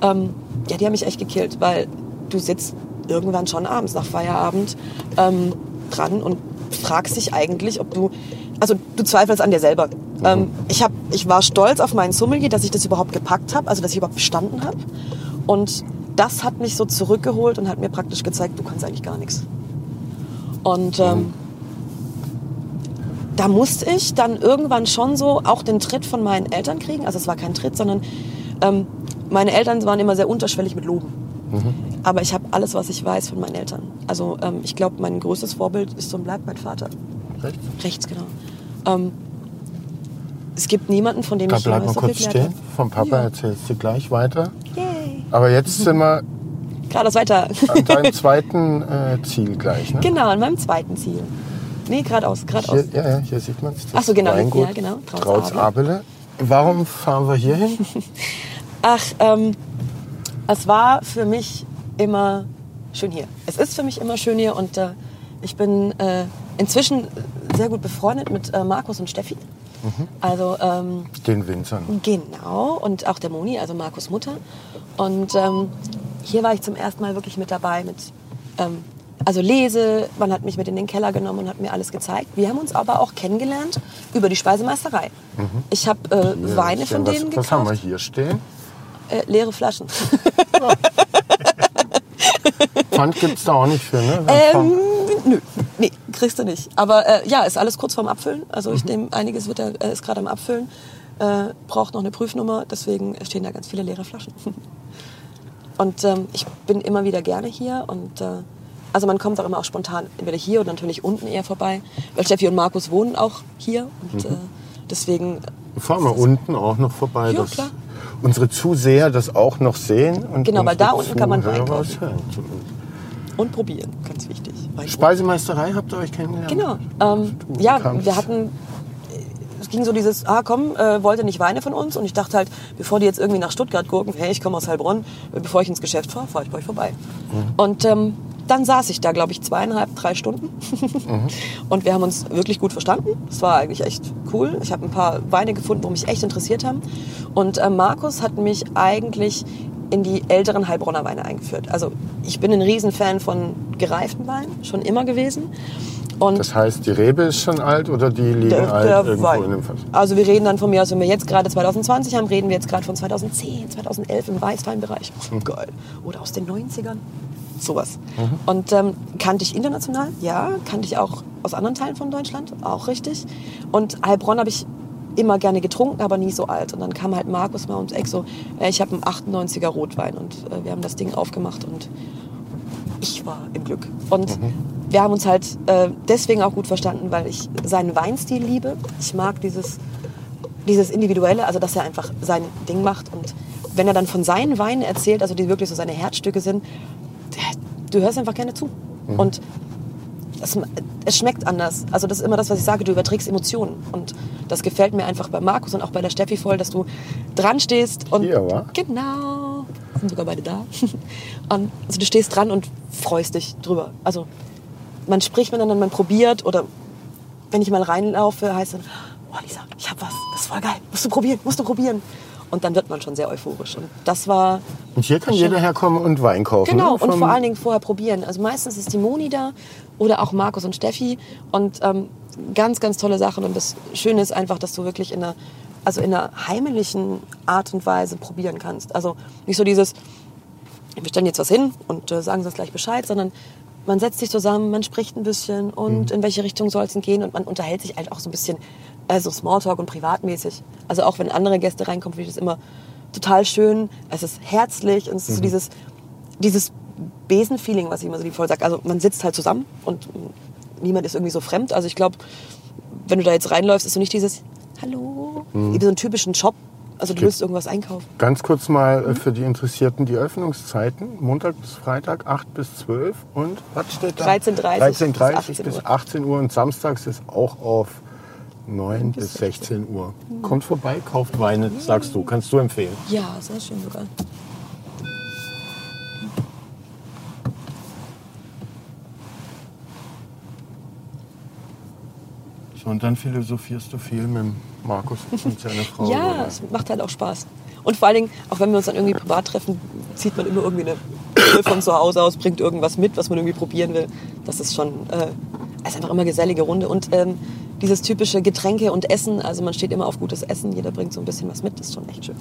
Ähm, ja, die haben mich echt gekillt, weil du sitzt irgendwann schon abends nach Feierabend ähm, dran und fragst dich eigentlich, ob du, also du zweifelst an dir selber. Ähm, ich, hab, ich war stolz auf meinen Sommelier, dass ich das überhaupt gepackt habe, also dass ich überhaupt bestanden habe. Und das hat mich so zurückgeholt und hat mir praktisch gezeigt, du kannst eigentlich gar nichts. Und ähm, da musste ich dann irgendwann schon so auch den Tritt von meinen Eltern kriegen. Also es war kein Tritt, sondern ähm, meine Eltern waren immer sehr unterschwellig mit Loben. Aber ich habe alles, was ich weiß, von meinen Eltern. Also ähm, ich glaube, mein größtes Vorbild ist und bleibt mein Vater. Rechts? Rechts, genau. Ähm, es gibt niemanden, von dem Da ich bleib mal so viel kurz stehen. Vom Papa Ja. erzählst du gleich weiter. Yay. Aber jetzt sind wir Geradeaus weiter. an deinem zweiten äh, Ziel gleich. Ne? genau, an meinem zweiten Ziel. Nee, geradeaus, geradeaus. Hier, ja, ja, hier sieht man es. Ach so, genau, ja, genau, Trautz Abele. Warum fahren wir hier hin? Ach, ähm, es war für mich immer schön hier. Es ist für mich immer schön hier und äh, ich bin äh, inzwischen sehr gut befreundet mit äh, Markus und Steffi. Also ähm, Den Winzern. genau und auch der Moni, also Markus Mutter. Und ähm, hier war ich zum ersten Mal wirklich mit dabei mit ähm, also lese, man hat mich mit in den Keller genommen und hat mir alles gezeigt. Wir haben uns aber auch kennengelernt über die Speisemeisterei. Ich habe äh, Weine von was, denen Was haben wir gekauft, hier stehen? äh, leere Flaschen. Pfand gibt es da auch nicht für, ne? Ähm, nö, nee, kriegst du nicht. Aber äh, ja, ist alles kurz vorm Abfüllen. Also ich nehme einiges wird er, äh, ist gerade am Abfüllen. Äh, braucht noch eine Prüfnummer, deswegen stehen da ganz viele leere Flaschen. Und ähm, ich bin immer wieder gerne hier und äh, also man kommt auch immer auch spontan entweder hier oder natürlich unten eher vorbei, weil Steffi und Markus wohnen auch hier und äh, deswegen Fahren wir unten auch noch vorbei, Ja, dass klar. unsere Zuseher das auch noch sehen. Und Genau, weil da unten kann man einkaufen. und probieren, ganz wichtig. Wein Speisemeisterei habt ihr euch kennengelernt? Genau. Ähm, ja, kamst- wir hatten. Es ging so dieses, ah komm, äh, wollte nicht Weine von uns. Und ich dachte halt, bevor die jetzt irgendwie nach Stuttgart gucken, hey, ich komme aus Heilbronn, äh, bevor ich ins Geschäft fahre, fahre ich bei euch vorbei. Und ähm, dann saß ich da, glaube ich, zweieinhalb, drei Stunden. Und wir haben uns wirklich gut verstanden. Es war eigentlich echt cool. Ich habe ein paar Weine gefunden, wo mich echt interessiert haben. Und äh, Markus hat mich eigentlich in die älteren Heilbronner Weine eingeführt. Also ich bin ein Riesenfan von gereiften Weinen, schon immer gewesen. Und Das heißt, die Rebe ist schon alt oder die liegen der, alt der irgendwo Wein. in dem Fass? Also wir reden dann von mir aus, wenn wir jetzt gerade 2020 haben, reden wir jetzt gerade von 2010, 2011 im Weißweinbereich. Mhm. Geil. Oder aus den 90ern. Sowas. Und ähm, kannte ich international? Ja. Kannte ich auch aus anderen Teilen von Deutschland? Auch richtig. Und Heilbronn habe ich immer gerne getrunken, aber nie so alt. Und dann kam halt Markus mal ums Eck so, äh, ich habe einen 98er Rotwein und äh, wir haben das Ding aufgemacht und ich war im Glück. Und wir haben uns halt äh, deswegen auch gut verstanden, weil ich seinen Weinstil liebe. Ich mag dieses, dieses Individuelle, also dass er einfach sein Ding macht. Und wenn er dann von seinen Weinen erzählt, also die wirklich so seine Herzstücke sind, du hörst einfach gerne zu. Und es, es schmeckt anders. Also das ist immer das, was ich sage, du überträgst Emotionen. Und das gefällt mir einfach bei Markus und auch bei der Steffi voll, dass du dran stehst und Hier, wa? genau, sind sogar beide da. Und also du stehst dran und freust dich drüber. Also man spricht miteinander, man probiert oder wenn ich mal reinlaufe, heißt dann, oh Lisa, ich hab was, das ist voll geil, musst du probieren, musst du probieren. Und dann wird man schon sehr euphorisch. Und das war Und hier kann jeder herkommen und Wein kaufen. Genau, ne? und vor allen Dingen vorher probieren. Also meistens ist die Moni da oder auch Markus und Steffi. Und ähm, ganz, ganz tolle Sachen. Und das Schöne ist einfach, dass du wirklich in einer, also in einer heimlichen Art und Weise probieren kannst. Also nicht so dieses, wir stellen jetzt was hin und äh, sagen uns gleich Bescheid, sondern man setzt sich zusammen, man spricht ein bisschen und in welche Richtung soll es denn gehen und man unterhält sich halt auch so ein bisschen, also Smalltalk und privatmäßig. Also auch wenn andere Gäste reinkommen, finde ich das immer total schön. Es ist herzlich und es ist so dieses, dieses Besenfeeling, was ich immer so liebevoll sage. Also man sitzt halt zusammen und niemand ist irgendwie so fremd. Also ich glaube, wenn du da jetzt reinläufst, ist so nicht dieses Hallo, wie so einen typischen Shop. Also du willst irgendwas einkaufen. Ganz kurz mal äh, für die Interessierten die Öffnungszeiten. Montag bis Freitag 8 bis 12 und was steht da? 13:30 13:30 bis bis 18 18 Uhr und samstags ist auch auf 9 bis 16 Uhr. Kommt vorbei, kauft Weine, sagst du. Kannst du empfehlen. Ja, sehr schön sogar. So, und dann philosophierst du viel mit Markus und seiner Frau. Ja, oder? es macht halt auch Spaß. Und vor allen Dingen, auch wenn wir uns dann irgendwie privat treffen, zieht man immer irgendwie eine von zu Hause aus, bringt irgendwas mit, was man irgendwie probieren will. Das ist schon, äh, ist einfach immer gesellige Runde. Und ähm, dieses typische Getränke und Essen, also man steht immer auf gutes Essen, jeder bringt so ein bisschen was mit, das ist schon echt schön.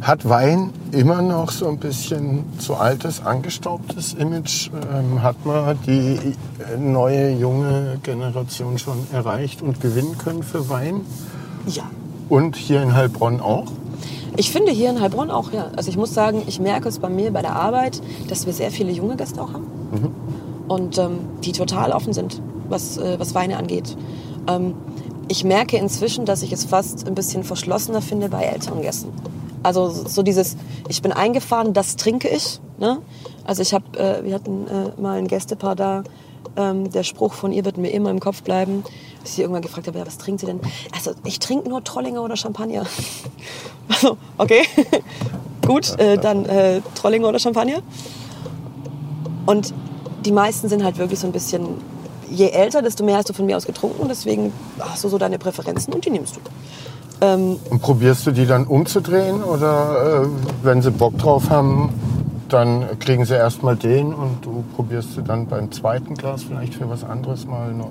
Hat Wein immer noch so ein bisschen zu altes, angestaubtes Image? Ähm, hat man die äh, neue, junge Generation schon erreicht und gewinnen können für Wein? Ja. Und hier in Heilbronn auch? Ich finde hier in Heilbronn auch, ja. Also ich muss sagen, ich merke es bei mir bei der Arbeit, dass wir sehr viele junge Gäste auch haben. Und ähm, die total offen sind, was, äh, was Weine angeht. Ähm, ich merke inzwischen, dass ich es fast ein bisschen verschlossener finde bei älteren Gästen. Also so dieses, ich bin eingefahren, das trinke ich. Ne? Also ich habe, äh, wir hatten äh, mal ein Gästepaar da, ähm, der Spruch von ihr wird mir immer im Kopf bleiben, dass ich sie irgendwann gefragt habe, ja, was trinkt sie denn? Also ich trinke nur Trollinger oder Champagner. Also, okay, gut, äh, dann äh, Trollinger oder Champagner. Und die meisten sind halt wirklich so ein bisschen, je älter, desto mehr hast du von mir aus getrunken. Deswegen hast du so deine Präferenzen und die nimmst du. Ähm, Und probierst du die dann umzudrehen oder äh, wenn sie Bock drauf haben, dann kriegen sie erstmal den und du probierst sie dann beim zweiten Glas vielleicht für was anderes mal noch.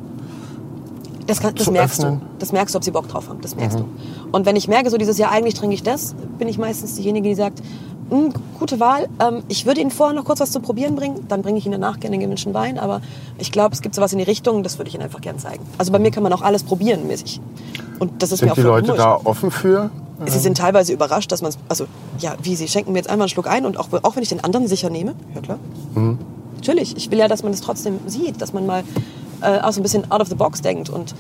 Das, kann, das merkst öffnen. du. Das merkst du, ob sie Bock drauf haben. Das merkst du. Und wenn ich merke, so dieses Jahr eigentlich trinke ich das, bin ich meistens diejenige, die sagt, "Hm, gute Wahl. Ähm, ich würde Ihnen vorher noch kurz was zu probieren bringen. Dann bringe ich Ihnen danach gerne den gewünschten Wein. Aber ich glaube, es gibt sowas in die Richtung, das würde ich Ihnen einfach gerne zeigen. Also bei mir kann man auch alles probieren mäßig. Und das ist mir Sind auch die Leute da offen für? Sie sind teilweise überrascht, dass man es, also ja, wie, sie schenken mir jetzt einmal einen Schluck ein und auch, auch wenn ich den anderen sicher nehme, ja klar. Natürlich, ich will ja, dass man das trotzdem sieht, dass man mal äh, auch so ein bisschen out of the box denkt und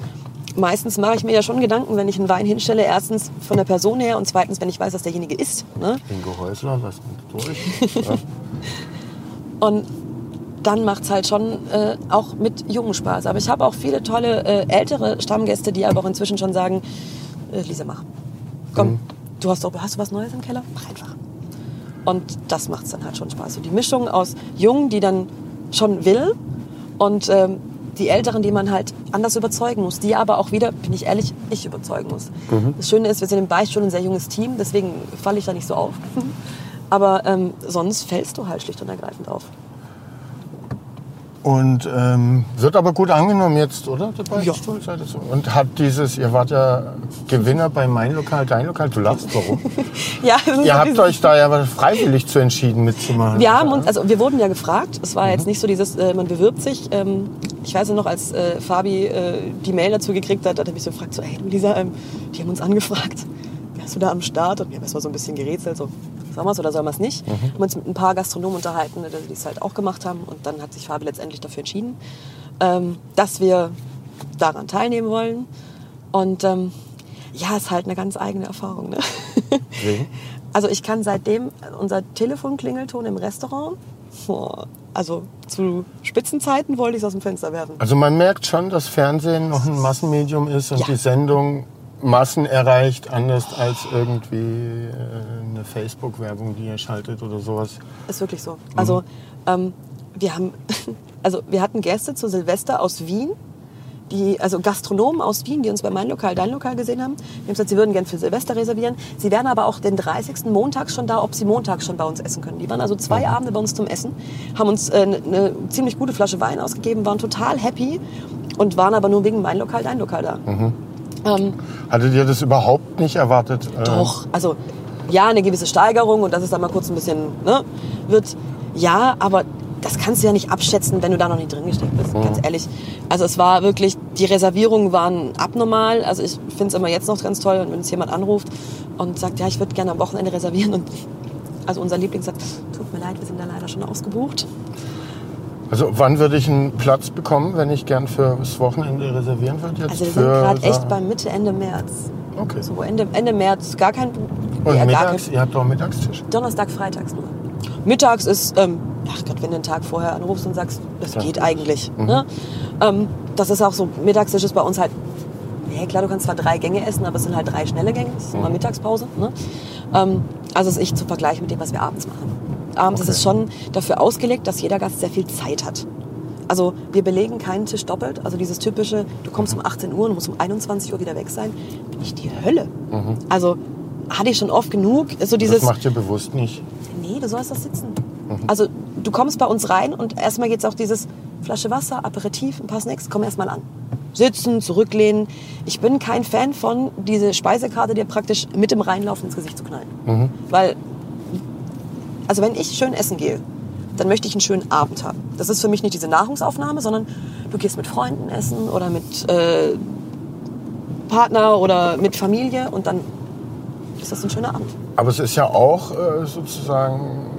meistens mache ich mir ja schon Gedanken, wenn ich einen Wein hinstelle, erstens von der Person her und zweitens, wenn ich weiß, dass derjenige ist. Ne? Ingo Häusler, lass mich durch. Ja. Und dann macht es halt schon äh, auch mit Jungen Spaß. Aber ich habe auch viele tolle äh, ältere Stammgäste, die aber auch inzwischen schon sagen, äh, Lisa, mach. Komm, du hast, doch, hast du was Neues im Keller? Mach einfach. Und das macht es dann halt schon Spaß. So die Mischung aus Jungen, die dann schon will und ähm, die Älteren, die man halt anders überzeugen muss, die aber auch wieder, bin ich ehrlich, ich überzeugen muss. Das Schöne ist, wir sind im Beichtstuhl ein sehr junges Team, deswegen falle ich da nicht so auf. Aber ähm, sonst fällst du halt schlicht und ergreifend auf. Und ähm, wird aber gut angenommen jetzt, oder? So? Und hat dieses, ihr wart ja Gewinner bei Mein Lokal, Dein Lokal, du lachst, warum? Ja, ihr habt euch da ja freiwillig zu entschieden mitzumachen. Wir haben uns, also wir wurden ja gefragt. Es war Mhm. jetzt nicht so dieses, äh, man bewirbt sich. Ähm, ich weiß noch, als äh, Fabi äh, die Mail dazu gekriegt hat, hat er mich so gefragt, so, hey, Lisa, ähm, die haben uns angefragt. Wärst du da am Start? Und wir haben erstmal so ein bisschen gerätselt, so, sollen wir es oder sollen wir es nicht? Mhm. Haben uns mit ein paar Gastronomen unterhalten, die es halt auch gemacht haben. Und dann hat sich Fabi letztendlich dafür entschieden, ähm, dass wir daran teilnehmen wollen. Und ähm, ja, ist halt eine ganz eigene Erfahrung. Ne? Wegen? Also ich kann seitdem unser Telefonklingelton im Restaurant, boah, also zu Spitzenzeiten wollte ich es aus dem Fenster werfen. Also man merkt schon, dass Fernsehen noch ein Massenmedium ist und Ja. die Sendung Massen erreicht, anders als irgendwie äh, eine Facebook-Werbung, die ihr schaltet oder sowas. Ist wirklich so. Also ähm, wir haben, also wir hatten Gäste zu Silvester aus Wien, die, also Gastronomen aus Wien, die uns bei mein Lokal, dein Lokal gesehen haben. Die haben gesagt, sie würden gern für Silvester reservieren. Sie wären aber auch den 30. montags schon da, ob sie montags schon bei uns essen können. Die waren also zwei Abende bei uns zum Essen, haben uns äh, eine ne ziemlich gute Flasche Wein ausgegeben, waren total happy und waren aber nur wegen mein Lokal, dein Lokal da. Ähm, Hattet ihr das überhaupt nicht erwartet? Äh, Doch, also ja, eine gewisse Steigerung und dass es dann mal kurz ein bisschen ne, wird. Ja, aber das kannst du ja nicht abschätzen, wenn du da noch nicht drin gesteckt bist, ganz ehrlich. Also es war wirklich, die Reservierungen waren abnormal. Also ich finde es immer jetzt noch ganz toll, wenn uns jemand anruft und sagt, ja, ich würde gerne am Wochenende reservieren und also unser Liebling sagt, tut mir leid, wir sind da leider schon ausgebucht. Also wann würde ich einen Platz bekommen, wenn ich gern fürs Wochenende reservieren würde? Jetzt Also wir sind gerade echt bei Mitte, Ende März. Okay. So Ende, Ende März, gar kein, Und ja, mittags, kein ihr habt doch einen Mittagstisch. Donnerstag, Freitags nur. Mittags ist, ähm, ach Gott, wenn du einen Tag vorher anrufst und sagst, das Ja. geht eigentlich. Mhm. Ne? Ähm, das ist auch so, Mittagstisch ist bei uns halt, ja klar, du kannst zwar drei Gänge essen, aber es sind halt drei schnelle Gänge, das ist Mhm. immer Mittagspause. Ne? Ähm, also es ist echt zu vergleichen mit dem, was wir abends machen. Abends Okay. ist es schon dafür ausgelegt, dass jeder Gast sehr viel Zeit hat. Also wir belegen keinen Tisch doppelt. Also dieses typische, du kommst um 18 Uhr und musst um 21 Uhr wieder weg sein, bin ich die Hölle. Also hatte ich schon oft genug. So dieses, Mhm. Das macht ihr bewusst nicht. Nee, du sollst das sitzen. Also du kommst bei uns rein und erstmal geht's auch dieses Flasche Wasser, Aperitif, ein paar Snacks, komm erstmal an. Sitzen, zurücklehnen. Ich bin kein Fan von diese Speisekarte dir praktisch mit dem Reinlaufen ins Gesicht zu knallen. Weil, also wenn ich schön essen gehe, dann möchte ich einen schönen Abend haben. Das ist für mich nicht diese Nahrungsaufnahme, sondern du gehst mit Freunden essen oder mit äh, Partner oder mit Familie und dann ist das ein schöner Abend. Aber es ist ja auch äh, sozusagen,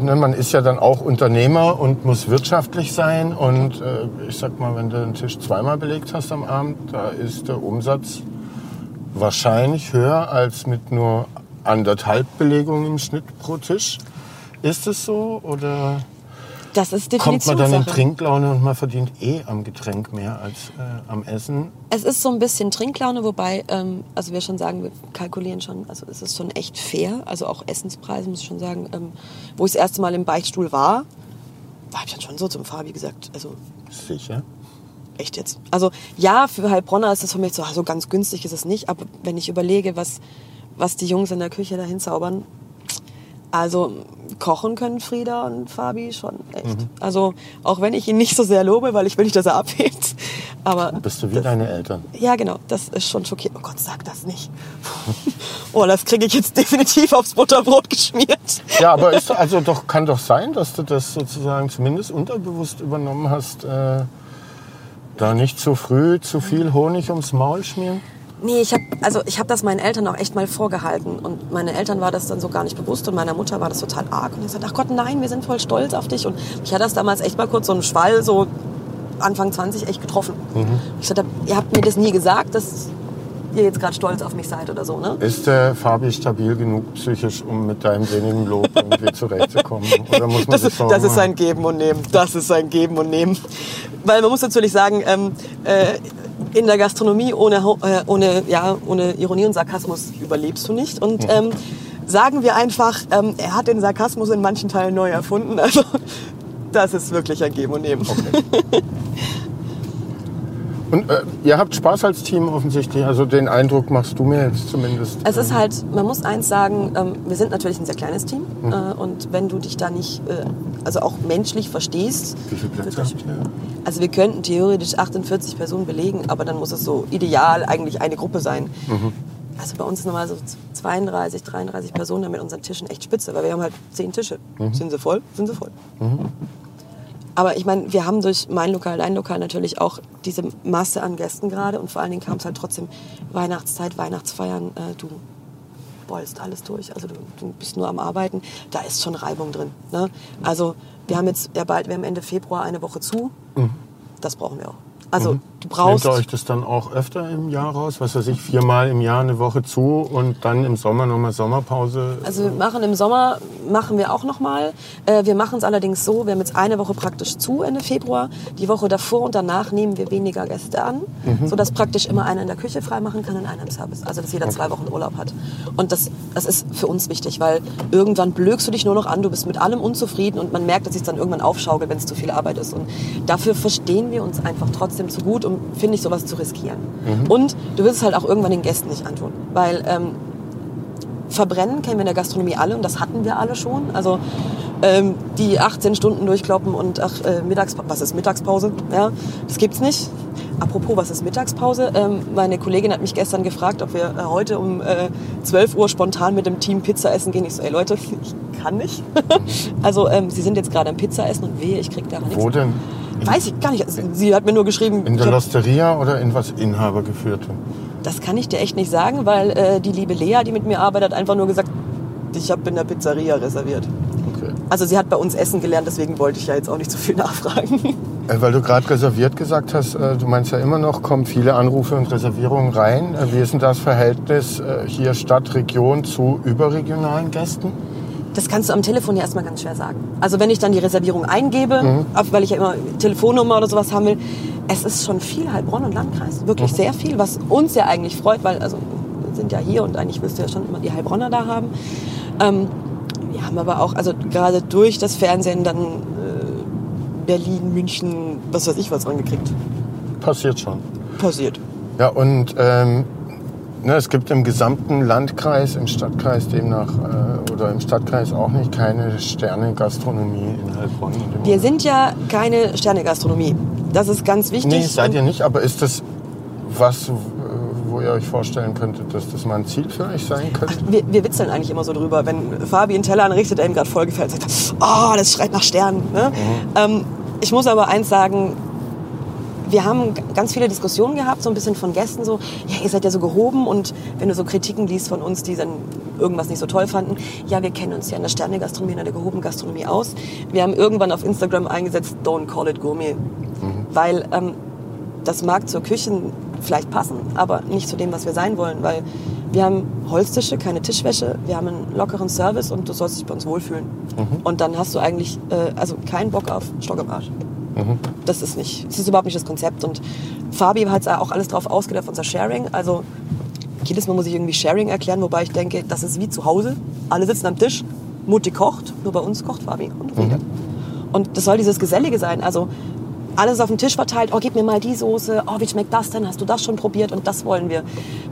äh, ne, man ist ja dann auch Unternehmer und muss wirtschaftlich sein. Und äh, ich sag mal, wenn du den Tisch zweimal belegt hast am Abend, da ist der Umsatz wahrscheinlich höher als mit nur anderthalb Belegungen im Schnitt pro Tisch. Ist es so oder Das ist kommt man dann in. Trinklaune und man verdient eh am Getränk mehr als äh, am Essen? Es ist so ein bisschen Trinklaune, wobei, ähm, also wir schon sagen, wir kalkulieren schon, also es ist schon echt fair, also auch Essenspreise, muss ich schon sagen. Ähm, wo ich das erste Mal im Beichtstuhl war, da habe ich dann schon so zum Fabi gesagt, also Sicher. echt jetzt. Also ja, für Heilbronner ist das für mich so, so ganz günstig ist es nicht, aber wenn ich überlege, was, was die Jungs in der Küche dahin zaubern, also kochen können Frieda und Fabi schon echt. Also auch wenn ich ihn nicht so sehr lobe, weil ich will nicht, dass er abhebt. Aber Bist du wie das- deine Eltern? ja, genau. Das ist schon schockierend. Oh Gott, sag das nicht. Oh, das kriege ich jetzt definitiv aufs Butterbrot geschmiert. Ja, aber ist, also doch, kann doch sein, dass du das sozusagen zumindest unterbewusst übernommen hast, äh, da nicht zu früh zu viel Honig ums Maul schmieren. Nee, ich habe also ich hab das meinen Eltern auch echt mal vorgehalten. Und meine Eltern war das dann so gar nicht bewusst und meiner Mutter war das total arg. Und ich gesagt, ach Gott, nein, wir sind voll stolz auf dich. Und ich hatte das damals echt mal kurz so einen Schwall, so Anfang 20 echt getroffen. Ich gesagt, ihr habt mir das nie gesagt, dass ihr jetzt gerade stolz auf mich seid oder so, ne? Ist der Fabi stabil genug psychisch, um mit deinem wenigen Lob irgendwie zurechtzukommen? Oder muss man Das, Sorgen das ist machen? ein Geben und Nehmen. Das ist ein Geben und Nehmen. Weil man muss natürlich sagen, ähm, äh, in der Gastronomie ohne, äh, ohne, ja, ohne Ironie und Sarkasmus überlebst du nicht. Und ähm, sagen wir einfach, ähm, er hat den Sarkasmus in manchen Teilen neu erfunden. Also das ist wirklich ein Geben und Nehmen. Und äh, ihr habt Spaß als Team offensichtlich. Also den Eindruck machst du mir jetzt zumindest. Es ist halt, man muss eins sagen, ähm, wir sind natürlich ein sehr kleines Team. Mhm. Äh, und wenn du dich da nicht, äh, also auch menschlich verstehst. Wie viele Plätze wird- habt ihr? Also wir könnten theoretisch 48 Personen belegen, aber dann muss es so ideal eigentlich eine Gruppe sein. Mhm. Also bei uns normal so 32, 33 Personen mit unseren Tischen echt spitze, weil wir haben halt 10 Tische. Mhm. Sind sie voll? Sind sie voll. Aber ich meine, wir haben durch mein Lokal, dein Lokal natürlich auch diese Masse an Gästen gerade und vor allen Dingen kam es halt trotzdem Weihnachtszeit, Weihnachtsfeiern, äh, du bollst alles durch, also du, du bist nur am Arbeiten, da ist schon Reibung drin. Ne? Also wir haben jetzt ja bald, wir haben Ende Februar eine Woche zu, das brauchen wir auch. Also du brauchst... Nehmt ihr euch das dann auch öfter im Jahr raus? Was weiß ich, viermal im Jahr eine Woche zu und dann im Sommer nochmal Sommerpause? Also wir machen im Sommer, machen wir auch nochmal. Äh, wir machen es allerdings so, wir haben jetzt eine Woche praktisch zu Ende Februar. Die Woche davor und danach nehmen wir weniger Gäste an, sodass praktisch immer einer in der Küche frei machen kann und einer im Service. Also dass jeder zwei Wochen Urlaub hat. Und das, das ist für uns wichtig, weil irgendwann blökst du dich nur noch an, du bist mit allem unzufrieden und man merkt, dass sich dann irgendwann aufschaukelt, wenn es zu viel Arbeit ist. Und dafür verstehen wir uns einfach trotzdem zu gut, um, finde ich, sowas zu riskieren. Und du willst es halt auch irgendwann den Gästen nicht antun. Weil ähm, verbrennen kennen wir in der Gastronomie alle und das hatten wir alle schon. Also ähm, die 18 Stunden durchkloppen und ach, äh, Mittagspause, was ist Mittagspause? Ja, das gibt's nicht. Apropos, was ist Mittagspause? Ähm, meine Kollegin hat mich gestern gefragt, ob wir äh, heute um äh, 12 Uhr spontan mit dem Team Pizza essen gehen. Ich so, ey Leute, ich kann nicht. also ähm, sie sind jetzt gerade am Pizza essen und wehe, ich krieg daran nichts. Wo denn? Weiß ich gar nicht. Sie, sie hat mir nur geschrieben, In der Losteria oder in was Inhabergeführtem? das kann ich dir echt nicht sagen, weil äh, die liebe Lea, die mit mir arbeitet, einfach nur gesagt, ich habe in der Pizzeria reserviert. Okay. Also sie hat bei uns essen gelernt, deswegen wollte ich ja jetzt auch nicht zu viel nachfragen. Äh, Weil du gerade reserviert gesagt hast, äh, du meinst ja immer noch, kommen viele Anrufe und Reservierungen rein. Äh, Wie ist denn das Verhältnis hier Stadt, Region zu überregionalen Gästen? Das kannst du am Telefon ja erstmal ganz schwer sagen. Also wenn ich dann die Reservierung eingebe, auf- weil ich ja immer Telefonnummer oder sowas haben will, es ist schon viel Heilbronn und Landkreis. Wirklich sehr viel, was uns ja eigentlich freut, weil also wir sind ja hier und eigentlich wirst du ja schon immer die Heilbronner da haben. Ähm, wir haben aber auch, also gerade durch das Fernsehen dann äh, Berlin, München, was weiß ich was angekriegt. Passiert schon. Passiert. Ja, und ähm, ne, es gibt im gesamten Landkreis, im Stadtkreis demnach äh, oder im Stadtkreis auch nicht keine Sterne-Gastronomie in Heilbronn. Wir sind ja keine Sterne-Gastronomie. Das ist ganz wichtig. Nee, seid ihr nicht, aber ist das was, äh, wo ihr euch vorstellen könntet, dass das mal ein Ziel für euch sein könnte? Wir, wir witzeln eigentlich immer so drüber, wenn Fabi einen Teller anrichtet, der ihm gerade voll gefällt, sagt, er, oh, das schreit nach Sternen. Ne? Ähm, ich muss aber eins sagen, wir haben ganz viele Diskussionen gehabt, so ein bisschen von Gästen, so, ja, ihr seid ja so gehoben und wenn du so Kritiken liest von uns, die dann irgendwas nicht so toll fanden, ja, wir kennen uns ja in der Sterne-Gastronomie, in der gehobenen Gastronomie aus. Wir haben irgendwann auf Instagram eingesetzt, don't call it Gourmet, weil ähm, das mag zur Küche vielleicht passen, aber nicht zu dem, was wir sein wollen, weil wir haben Holztische, keine Tischwäsche, wir haben einen lockeren Service und du sollst dich bei uns wohlfühlen. Und dann hast du eigentlich äh, also keinen Bock auf Stock im Arsch. Das ist nicht, das ist überhaupt nicht das Konzept. Und Fabi hat auch alles drauf ausgedacht, unser Sharing. Also jedes Mal muss ich irgendwie Sharing erklären, wobei ich denke, das ist wie zu Hause. Alle sitzen am Tisch, Mutti kocht, nur bei uns kocht Fabi und redet. Und das soll dieses Gesellige sein. Also alles auf dem Tisch verteilt. Oh, gib mir mal die Soße. Oh, wie schmeckt das denn? Hast du das schon probiert? Und das wollen wir.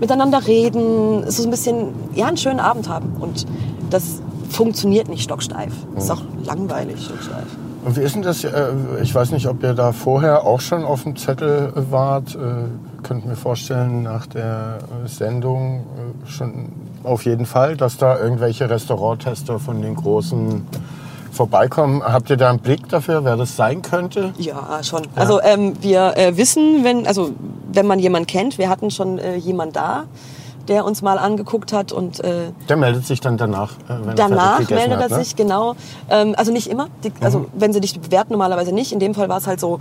Miteinander reden. So ein bisschen, ja, einen schönen Abend haben. Und das funktioniert nicht stocksteif. Das ist auch langweilig stocksteif. Und wie ist denn das? äh, Ich weiß nicht, ob ihr da vorher auch schon auf dem Zettel wart. Äh, Könnt mir vorstellen, nach der äh, Sendung schon auf jeden Fall, dass da irgendwelche Restauranttester von den großen vorbeikommen. Habt ihr da einen Blick dafür, wer das sein könnte? Ja, schon. Also ähm, wir äh, wissen, wenn, also wenn man jemanden kennt, wir hatten schon äh, jemand da, der uns mal angeguckt hat und äh, Der meldet sich dann danach, äh, er danach gegessen meldet er hat, ne? sich, genau. Ähm, also nicht immer, die, also Mhm. wenn sie dich bewerten, normalerweise nicht. In dem Fall war es halt so,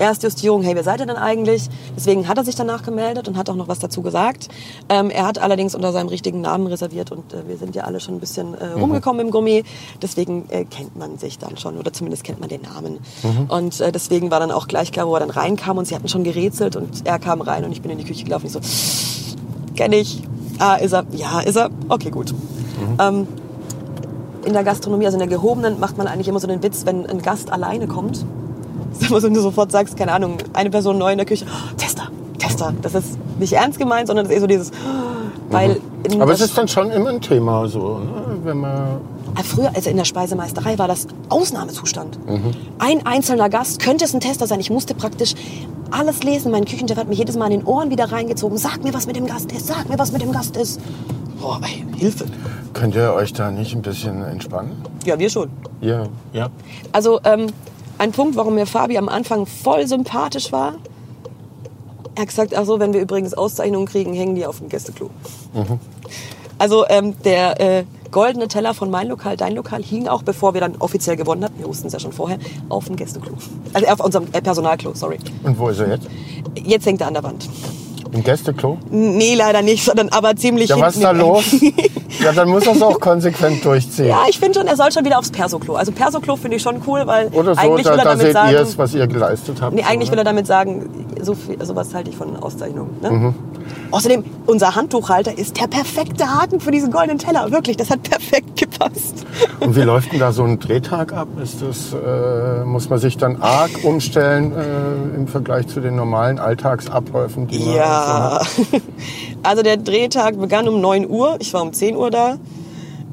Erstjustierung, hey, wer seid ihr denn eigentlich? Deswegen hat er sich danach gemeldet und hat auch noch was dazu gesagt. Ähm, er hat allerdings unter seinem richtigen Namen reserviert und äh, wir sind ja alle schon ein bisschen äh, Mhm. rumgekommen im Gourmet. Deswegen äh, kennt man sich dann schon oder zumindest kennt man den Namen. Mhm. Und äh, deswegen war dann auch gleich klar, wo er dann reinkam und sie hatten schon gerätselt und er kam rein und ich bin in die Küche gelaufen. Ich so, kenne ich. Ah, ist er? Ja, ist er? Okay, gut. Ähm, in der Gastronomie, also in der gehobenen, macht man eigentlich immer so den Witz, wenn ein Gast alleine kommt, wenn du sofort sagst, keine Ahnung, eine Person neu in der Küche, oh, Tester, Tester. Das ist nicht ernst gemeint, sondern das ist eher so dieses, weil... in Aber es ist dann schon immer ein Thema, so, ne? wenn man. Ah, Früher, also in der Speisemeisterei, war das Ausnahmezustand. Mhm. Ein einzelner Gast könnte es ein Tester sein. Ich musste praktisch alles lesen. Mein Küchenchef hat mich jedes Mal in den Ohren wieder reingezogen. Sag mir, was mit dem Gast ist. Sag mir, was mit dem Gast ist. Boah, ey, Hilfe. Könnt ihr euch da nicht ein bisschen entspannen? Ja, wir schon. Ja. Ja. Also ähm, ein Punkt, warum mir Fabi am Anfang voll sympathisch war. Er hat gesagt, ach so, wenn wir übrigens Auszeichnungen kriegen, hängen die auf dem Gästeklo. Also ähm, der äh, goldene Teller von mein Lokal, dein Lokal hing auch, bevor wir dann offiziell gewonnen hatten, wir wussten es ja schon vorher, auf dem Gästeklo. Also auf unserem äh, Personalklo, sorry. Und wo ist er jetzt? Jetzt hängt er an der Wand. Im Gästeklo? Nee, leider nicht, sondern aber ziemlich Ja, was ist da los? ja, dann muss er es auch konsequent durchziehen. Ja, ich finde schon, er soll schon wieder aufs Perso-Klo. Also Perso-Klo finde ich schon cool, weil Oder so, eigentlich da, will er da damit seht sagen... ihr es, was ihr geleistet habt. Nee, eigentlich will oder? er damit sagen, so viel, sowas halte ich von Auszeichnungen. Ne? Mhm. Außerdem, unser Handtuchhalter ist der perfekte Haken für diesen goldenen Teller. Wirklich, das hat perfekt gepasst. Und wie läuft denn da so ein Drehtag ab? Ist das, äh, muss man sich dann arg umstellen äh, im Vergleich zu den normalen Alltagsabläufen, die man Ja. so hat? Also der Drehtag begann um 9 Uhr. Ich war um 10 Uhr da.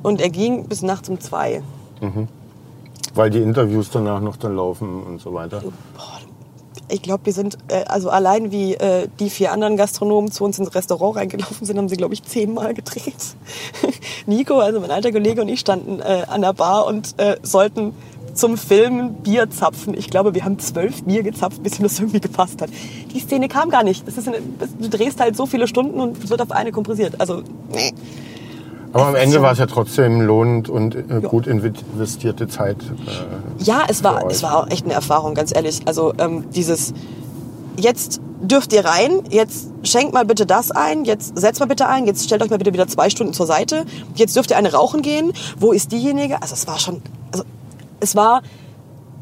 Und er ging bis nachts um 2. Weil die Interviews danach noch dann laufen und so weiter. Ich glaube, wir sind, äh, also allein wie äh, die vier anderen Gastronomen zu uns ins Restaurant reingelaufen sind, haben sie, glaube ich, zehnmal gedreht. Nico, also mein alter Kollege und ich standen äh, an der Bar und äh, sollten zum Filmen Bier zapfen. Ich glaube, wir haben zwölf Bier gezapft, bis ihm das irgendwie gepasst hat. Die Szene kam gar nicht. Das ist eine, du drehst halt so viele Stunden und es wird auf eine kompressiert. Also, nee. Aber am Ende war es ja trotzdem lohnend und äh, gut investierte Zeit. Äh, Ja, es war, es war auch echt eine Erfahrung, ganz ehrlich. Also ähm, dieses, jetzt dürft ihr rein, jetzt schenkt mal bitte das ein, jetzt setzt mal bitte ein, jetzt stellt euch mal bitte wieder zwei Stunden zur Seite, jetzt dürft ihr eine rauchen gehen, wo ist diejenige? Also es war schon, also es war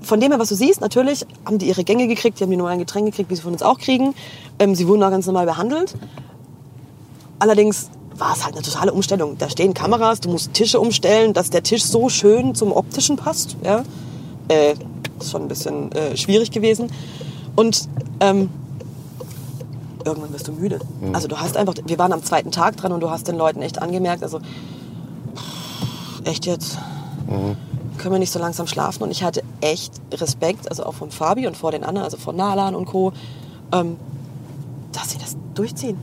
von dem her, was du siehst, natürlich haben die ihre Gänge gekriegt, die haben die normalen Getränke gekriegt, wie sie von uns auch kriegen. Ähm, sie wurden auch ganz normal behandelt. Allerdings war es halt eine totale Umstellung. Da stehen Kameras, du musst Tische umstellen, dass der Tisch so schön zum Optischen passt. Ja? Äh, das ist schon ein bisschen äh, schwierig gewesen. Und ähm, irgendwann wirst du müde. Also du hast einfach, wir waren am zweiten Tag dran und du hast den Leuten echt angemerkt, also echt jetzt können wir nicht so langsam schlafen. Und ich hatte echt Respekt, also auch von Fabi und vor den anderen, also von Nalan und Co., ähm, dass sie das durchziehen.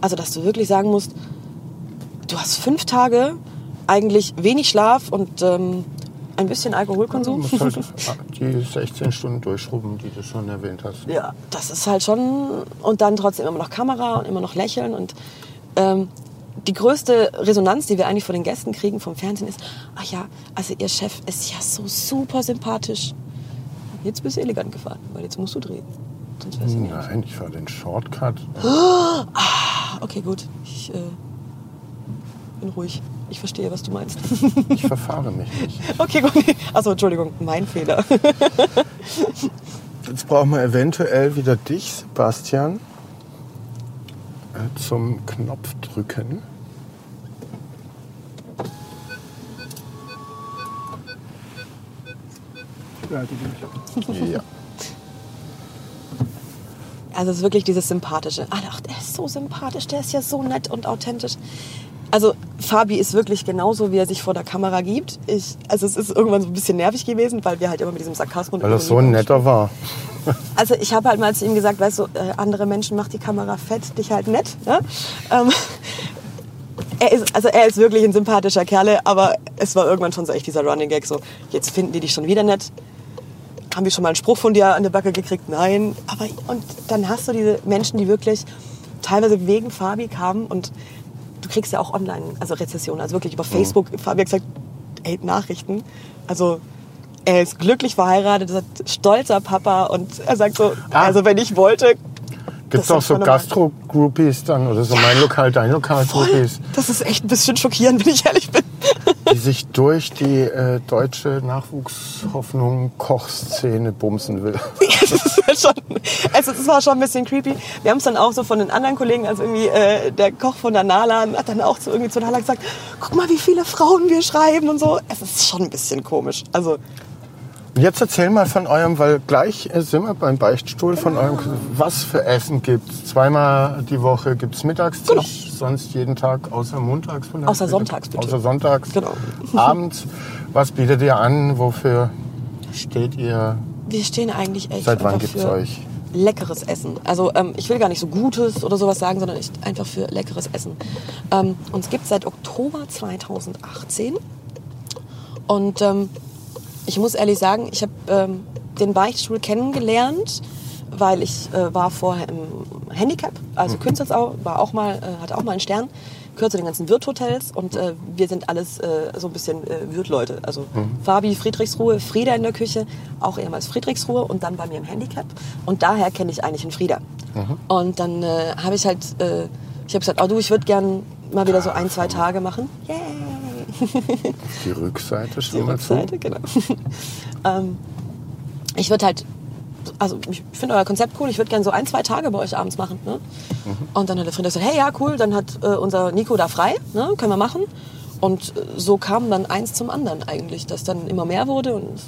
Also, dass du wirklich sagen musst, du hast fünf Tage eigentlich wenig Schlaf und ähm, ein bisschen Du Alkoholkonsum. musst halt die 16 Stunden durchschrubben, die du schon erwähnt hast. Ja, das ist halt schon. Und dann trotzdem immer noch Kamera und immer noch lächeln. Und ähm, die größte Resonanz, die wir eigentlich von den Gästen kriegen vom Fernsehen, ist: Ach ja, also Ihr Chef ist ja so super sympathisch. Jetzt bist du elegant gefahren, weil jetzt musst du drehen. Nein, ich fahre den Shortcut. Ah, Okay, gut. Ich äh, bin ruhig. Ich verstehe, was du meinst. Ich verfahre mich nicht. okay, gut. Achso, Entschuldigung, mein Fehler. Jetzt brauchen wir eventuell wieder dich, Sebastian, äh, zum Knopf drücken. Ja, die bin ich. Ja. Also es ist wirklich dieses Sympathische. Ah, ach, der ist so sympathisch, der ist ja so nett und authentisch. Also Fabi ist wirklich genauso, wie er sich vor der Kamera gibt. Ich, also es ist irgendwann so ein bisschen nervig gewesen, weil wir halt immer mit diesem Sarkasmus... Weil er so ein netter war. Also ich habe halt mal zu ihm gesagt, weißt du, äh, andere Menschen macht die Kamera fett, dich halt nett. Ne? Ähm, er ist, also er ist wirklich ein sympathischer Kerle, aber es war irgendwann schon so echt dieser Running Gag, so jetzt finden die dich schon wieder nett. Haben wir schon mal einen Spruch von dir an der Backe gekriegt? Nein. Aber und dann hast du diese Menschen, die wirklich teilweise wegen Fabi kamen und du kriegst ja auch online, also Rezessionen, also wirklich über Facebook. Fabi hat gesagt, ey, Nachrichten. Also er ist glücklich verheiratet, ist stolzer Papa und er sagt so, Ah. also wenn ich wollte, Gibt es auch so. Gastro-Groupies dann oder so mein Lokal, dein Lokal-Groupies, das ist echt ein bisschen schockierend, wenn ich ehrlich bin. Die sich durch die äh, deutsche Nachwuchshoffnung Kochszene bumsen will. Das halt schon, also das war schon ein bisschen creepy. Wir haben es dann auch so von den anderen Kollegen, also irgendwie äh, der Koch von der Nala hat dann auch zu, irgendwie zu Nala gesagt, guck mal, wie viele Frauen wir schreiben und so. Es ist schon ein bisschen komisch. Also Jetzt erzähl mal von eurem, weil gleich äh, sind wir beim Beichtstuhl von eurem. Was für Essen gibt's? Zweimal die Woche gibt's Mittagstisch, sonst jeden Tag außer montags? Außer sonntags, bitte. Außer sonntags. Genau. Abends. Was bietet ihr an? Wofür steht ihr? Wir stehen eigentlich echt Seit wann gibt's euch? leckeres Essen. Also ähm, ich will gar nicht so Gutes oder sowas sagen, sondern ich, einfach für leckeres Essen. Ähm, uns gibt es seit Oktober 2018 und ähm, ich muss ehrlich sagen, ich habe ähm, den Beichtstuhl kennengelernt, weil ich äh, war vorher im Handicap, also Mhm. Künzelsau, war auch mal, äh, hatte auch mal einen Stern, gehört zu den ganzen Wirthotels und äh, wir sind alles äh, so ein bisschen äh, Wirtleute. Also Mhm. Fabi Friedrichsruhe, Frieda in der Küche, auch ehemals Friedrichsruhe und dann bei mir im Handicap. Und daher kenne ich eigentlich einen Frieda. Mhm. Und dann äh, habe ich halt, äh, ich habe gesagt, oh du, ich würde gern mal wieder so ein, zwei Tage machen. Yay! Die Rückseite die schon mal zu. Rückseite, genau. ähm, ich würde halt, also ich finde euer Konzept cool, ich würde gerne so ein, zwei Tage bei euch abends machen. Ne? Mhm. Und dann hat der Frieda gesagt, hey, ja, cool, dann hat äh, unser Nico da frei, ne? können wir machen. Und äh, so kam dann eins zum anderen eigentlich, dass dann immer mehr wurde und es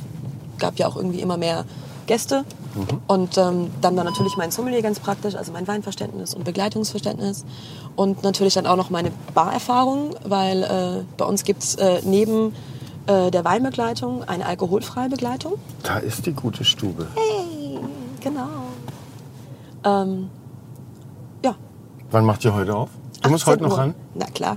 gab ja auch irgendwie immer mehr Gäste. Und ähm, dann war natürlich mein Sommelier ganz praktisch, also mein Weinverständnis und Begleitungsverständnis. Und natürlich dann auch noch meine Barerfahrung, weil äh, bei uns gibt's äh, neben äh, der Weinbegleitung eine alkoholfreie Begleitung. Da ist die gute Stube. Hey, genau. Ähm, ja. Wann macht ihr heute auf? Du musst heute 18 noch ran. Na klar.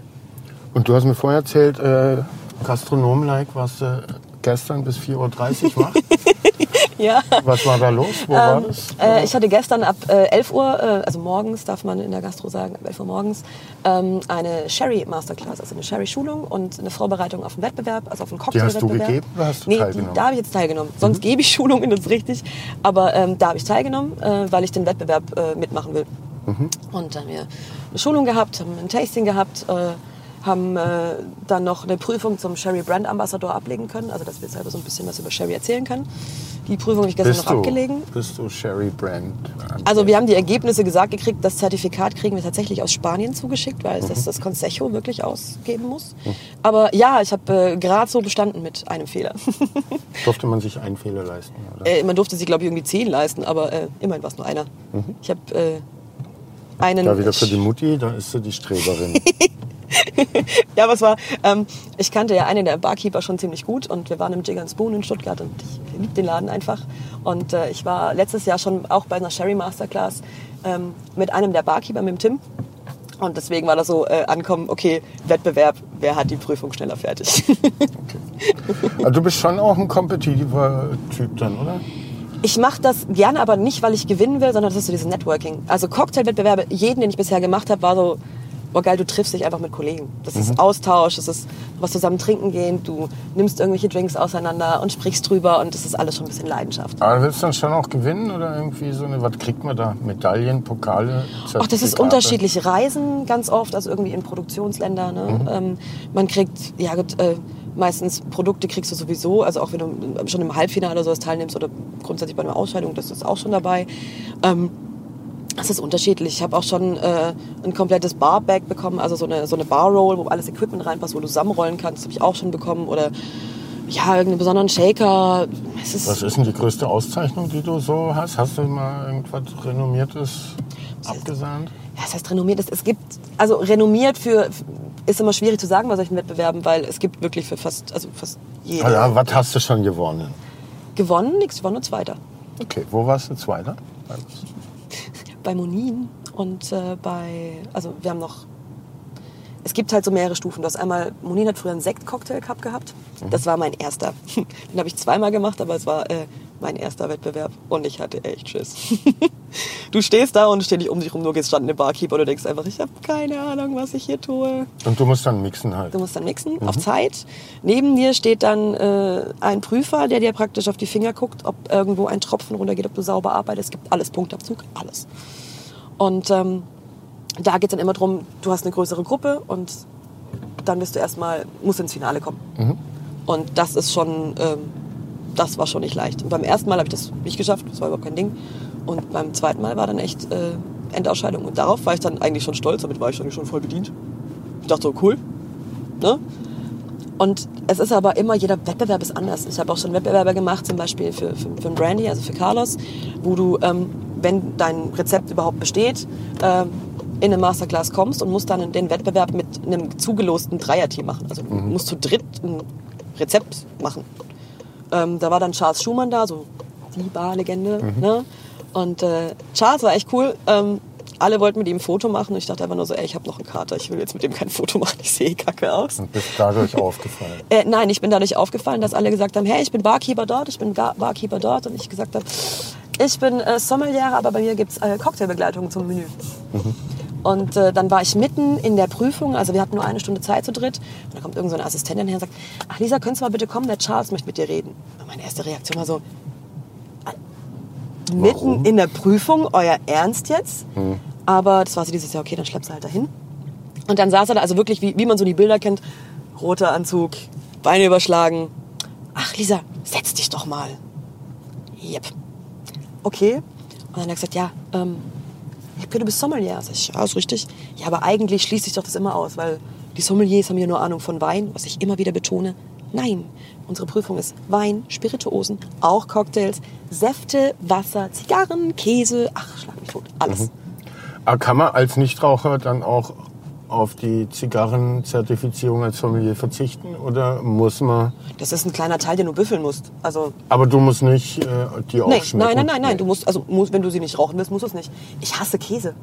Und du hast mir vorher erzählt, äh, Gastronom-like, was du gestern bis 4.30 Uhr machst. Ja. Was war da los? Wo war das? Äh, ich hatte gestern ab äh, 11 Uhr, äh, also morgens darf man in der Gastro sagen, ab 11 Uhr morgens, ähm, eine Sherry Masterclass, also eine Sherry Schulung und eine Vorbereitung auf einen Wettbewerb, also auf einen Die hast du Cocktailwettbewerb. gegeben oder hast du nee, teilgenommen? Mhm. Die, da habe ich jetzt teilgenommen. Sonst gebe ich Schulungen, das ist richtig. Aber ähm, da habe ich teilgenommen, äh, weil ich den Wettbewerb äh, mitmachen will. Mhm. Und dann haben wir eine Schulung gehabt, haben ein Tasting gehabt, äh, haben äh, dann noch eine Prüfung zum Sherry Brand Ambassador ablegen können, also dass wir selber so ein bisschen was über Sherry erzählen können. Die Prüfung habe ich gestern bist noch du, abgelegen. Bist du Sherry Brand? Also wir haben die Ergebnisse gesagt gekriegt, das Zertifikat kriegen wir tatsächlich aus Spanien zugeschickt, weil es das, das Consejo wirklich ausgeben muss. Aber ja, ich habe äh, gerade so bestanden mit einem Fehler. Durfte man sich einen Fehler leisten? Äh, man durfte sich, glaube ich, irgendwie zehn leisten, aber äh, immerhin war es nur einer. Ich habe äh, einen... Da wieder für die Mutti, da ist sie die Streberin. Ja, aber es war, ähm, ich kannte ja einen der Barkeeper schon ziemlich gut und wir waren im Jig Spoon in Stuttgart und ich liebe den Laden einfach. Und äh, ich war letztes Jahr schon auch bei einer Sherry Masterclass ähm, mit einem der Barkeeper, mit dem Tim. Und deswegen war das so äh, ankommen, okay, Wettbewerb, wer hat die Prüfung schneller fertig? also du bist schon auch ein kompetitiver Typ dann, oder? Ich mache das gerne, aber nicht, weil ich gewinnen will, sondern das ist so dieses Networking. Also Cocktailwettbewerbe, jeden, den ich bisher gemacht habe, war so, boah geil, du triffst dich einfach mit Kollegen. Das ist Austausch, das ist was zusammen trinken gehen, du nimmst irgendwelche Drinks auseinander und sprichst drüber und das ist alles schon ein bisschen Leidenschaft. Aber willst du dann schon auch gewinnen oder irgendwie so eine, was kriegt man da? Medaillen, Pokale, Ach, das ist unterschiedlich. Reisen ganz oft, also irgendwie in Produktionsländer. Ne? Ähm, man kriegt, ja gut, äh, meistens Produkte kriegst du sowieso, also auch wenn du schon im Halbfinale oder sowas teilnimmst oder grundsätzlich bei einer Ausscheidung, das ist auch schon dabei. Ähm, das ist unterschiedlich. Ich habe auch schon äh, ein komplettes Barbag bekommen, also so eine, so eine Barroll, wo alles Equipment reinpasst, wo du zusammenrollen kannst, habe ich auch schon bekommen. Oder ja, irgendeinen besonderen Shaker. Ist, Was ist denn die größte Auszeichnung, die du so hast? Hast du mal irgendwas Renommiertes abgesahnt? ja, das heißt renommiert. Es gibt, also renommiert für, ist immer schwierig zu sagen bei solchen Wettbewerben, weil es gibt wirklich für fast, also fast jede. Ah ja, was hast du schon gewonnen? Gewonnen, nichts, ich war nur Zweiter. Okay, wo warst du Zweiter? Bei Monin und äh, bei, also wir haben noch, es gibt halt so mehrere Stufen. Du hast einmal, Monin hat früher einen Sekt-Cocktail-Cup gehabt. Das war mein erster. Den habe ich zweimal gemacht, aber es war äh, mein erster Wettbewerb und ich hatte echt Schiss. du stehst da und ständig um dich rum nur gestandene Barkeeper und du denkst einfach, ich habe keine Ahnung, was ich hier tue. Und du musst dann mixen halt. Du musst dann mixen, auf Zeit. Neben dir steht dann äh, ein Prüfer, der dir praktisch auf die Finger guckt, ob irgendwo ein Tropfen runtergeht, ob du sauber arbeitest. Es gibt alles, Punktabzug, alles. Und ähm, da geht es dann immer drum, du hast eine größere Gruppe und dann bist du erstmal, musst ins Finale kommen. Und das ist schon, ähm, das war schon nicht leicht. Und beim ersten Mal habe ich das nicht geschafft, das war überhaupt kein Ding. Und beim zweiten Mal war dann echt äh, Endausscheidung. Und darauf war ich dann eigentlich schon stolz, damit war ich dann schon voll bedient. Ich dachte so, cool. Ne? Und es ist aber immer, jeder Wettbewerb ist anders. Ich habe auch schon Wettbewerbe gemacht, zum Beispiel für, für, für einen Brandy, also für Carlos, wo du, ähm, wenn dein Rezept überhaupt besteht, ähm, in eine Masterclass kommst und musst dann den Wettbewerb mit einem zugelosten Dreierteam machen. Also du musst zu dritt ein Rezept machen. Ähm, da war dann Charles Schumann da, so die Barlegende. Ne? Und äh, Charles war echt cool. Ähm, alle wollten mit ihm ein Foto machen und ich dachte einfach nur so, ey, ich habe noch einen Kater, ich will jetzt mit dem kein Foto machen, ich sehe kacke aus. Und bist dadurch aufgefallen. Äh, nein, ich bin dadurch aufgefallen, dass alle gesagt haben, hey, ich bin Barkeeper dort, ich bin Barkeeper dort. Und ich gesagt habe, ich bin äh, Sommelier, aber bei mir gibt's äh, Cocktailbegleitung zum Menü. Und äh, dann war ich mitten in der Prüfung, also wir hatten nur eine Stunde Zeit zu dritt. Und da kommt irgend so eine Assistentin her und sagt, ach Lisa, könntest du mal bitte kommen, der Charles möchte mit dir reden. Und meine erste Reaktion war so, äh, mitten in der Prüfung, euer Ernst jetzt? Aber das war so dieses Jahr, okay, dann schleppst du halt dahin. Und dann saß er da, also wirklich, wie, wie man so die Bilder kennt, roter Anzug, Beine überschlagen. Ach, Lisa, setz dich doch mal. Yep. Okay. Und dann hat er gesagt, ja, ähm, ich gehört, du bist Sommelier. Sag ich, ja, ist richtig. Ja, aber eigentlich schließt sich doch das immer aus, weil die Sommeliers haben ja nur Ahnung von Wein, was ich immer wieder betone. Nein, unsere Prüfung ist Wein, Spirituosen, auch Cocktails, Säfte, Wasser, Zigarren, Käse, ach, schlag mich tot, alles. Aber kann man als Nichtraucher dann auch auf die Zigarrenzertifizierung als Sommelier verzichten oder muss man? Das ist ein kleiner Teil, den du büffeln musst. Also Aber du musst nicht äh, die auch schmecken. nein, nein, nein, nein. Du musst, also musst, wenn du sie nicht rauchen willst, musst du es nicht. Ich hasse Käse.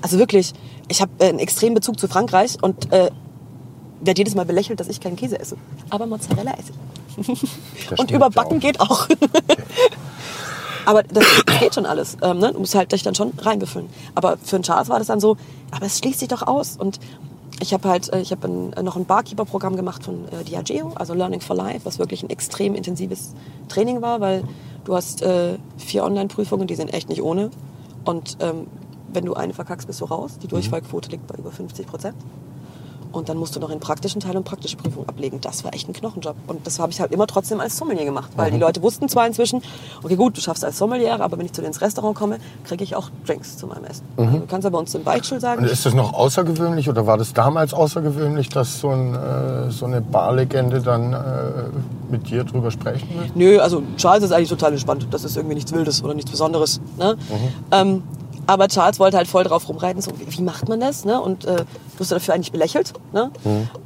Also wirklich, ich habe äh, einen extremen Bezug zu Frankreich und äh, werde jedes Mal belächelt, dass ich keinen Käse esse. Aber Mozzarella esse ich. Und überbacken auch. geht auch. aber das geht schon alles. Ähm, ne? Du musst halt dich dann schon reinbüffeln. Aber für einen Charles war das dann so, aber es schließt sich doch aus. Und ich habe halt, äh, ich habe ein, noch ein Barkeeper-Programm gemacht von äh, Diageo, also Learning for Life, was wirklich ein extrem intensives Training war, weil du hast äh, vier Online-Prüfungen, die sind echt nicht ohne. Und ähm, wenn du eine verkackst, bist du raus. Die Durchfallquote liegt bei über 50 Prozent. Und dann musst du noch in praktischen Teil und praktische Prüfung ablegen. Das war echt ein Knochenjob. Und das habe ich halt immer trotzdem als Sommelier gemacht. Weil die Leute wussten zwar inzwischen, okay gut, du schaffst als Sommelier, aber wenn ich zu dir ins Restaurant komme, kriege ich auch Drinks zu meinem Essen. Also, du kannst aber uns im Beichtstuhl sagen, Und ist das noch außergewöhnlich oder war das damals außergewöhnlich, dass so, ein, äh, so eine Barlegende dann äh, mit dir drüber sprechen will? Nö, also Charles ist eigentlich total entspannt. Das ist irgendwie nichts Wildes oder nichts Besonderes. Ne? Ähm, aber Charles wollte halt voll drauf rumreiten, so wie, wie macht man das? Ne? Und äh, wirst du dafür eigentlich belächelt? Ne?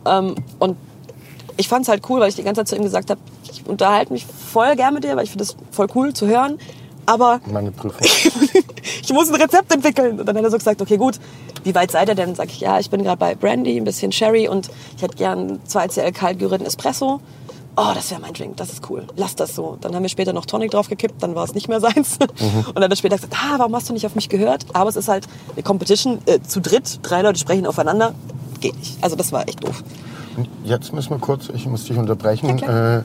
Ähm, und ich fand es halt cool, weil ich die ganze Zeit zu ihm gesagt habe, ich unterhalte mich voll gern mit dir, weil ich finde das voll cool zu hören. Aber Meine Prüfung. ich muss ein Rezept entwickeln. Und dann hat er so gesagt, okay, gut, wie weit seid ihr denn? Sag ich, ja, ich bin gerade bei Brandy, ein bisschen Sherry und ich hätte gern 2 CL kalt gerührten Espresso. Oh, das wäre mein Drink, das ist cool. Lass das so. Dann haben wir später noch Tonic draufgekippt, dann war es nicht mehr seins. Und dann hat er später gesagt, ah, warum hast du nicht auf mich gehört? Aber es ist halt eine Competition, äh, zu dritt, drei Leute sprechen aufeinander. Geht nicht. Also das war echt doof. Und Jetzt müssen wir kurz, ich muss dich unterbrechen, äh,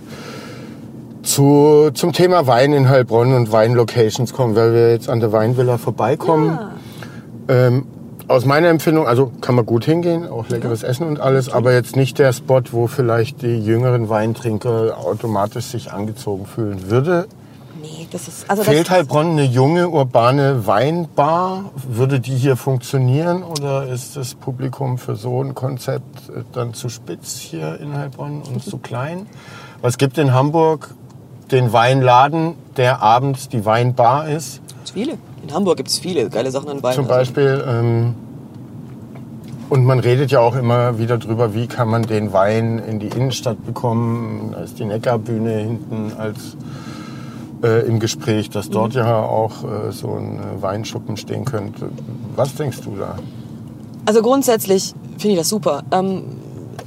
zu, zum Thema Wein in Heilbronn und Weinlocations kommen, weil wir jetzt an der Weinvilla vorbeikommen. Ähm, aus meiner Empfindung, also kann man gut hingehen, auch leckeres Essen und alles, aber jetzt nicht der Spot, wo vielleicht die jüngeren Weintrinker automatisch sich angezogen fühlen würde. Nee, das ist... Also Fehlt das, Heilbronn eine junge, urbane Weinbar? Würde die hier funktionieren oder ist das Publikum für so ein Konzept äh, dann zu spitz hier in Heilbronn und zu klein? Was gibt in Hamburg den Weinladen, der abends die Weinbar ist? Viele. In Hamburg gibt es viele geile Sachen an Wein. Zum Also- Beispiel. Ähm, und man redet ja auch immer wieder drüber, wie kann man den Wein in die Innenstadt bekommen. Da ist die Neckarbühne hinten als äh, im Gespräch, dass dort ja auch äh, so ein äh, Weinschuppen stehen könnte. Was denkst du da? Also grundsätzlich finde ich das super. Ähm,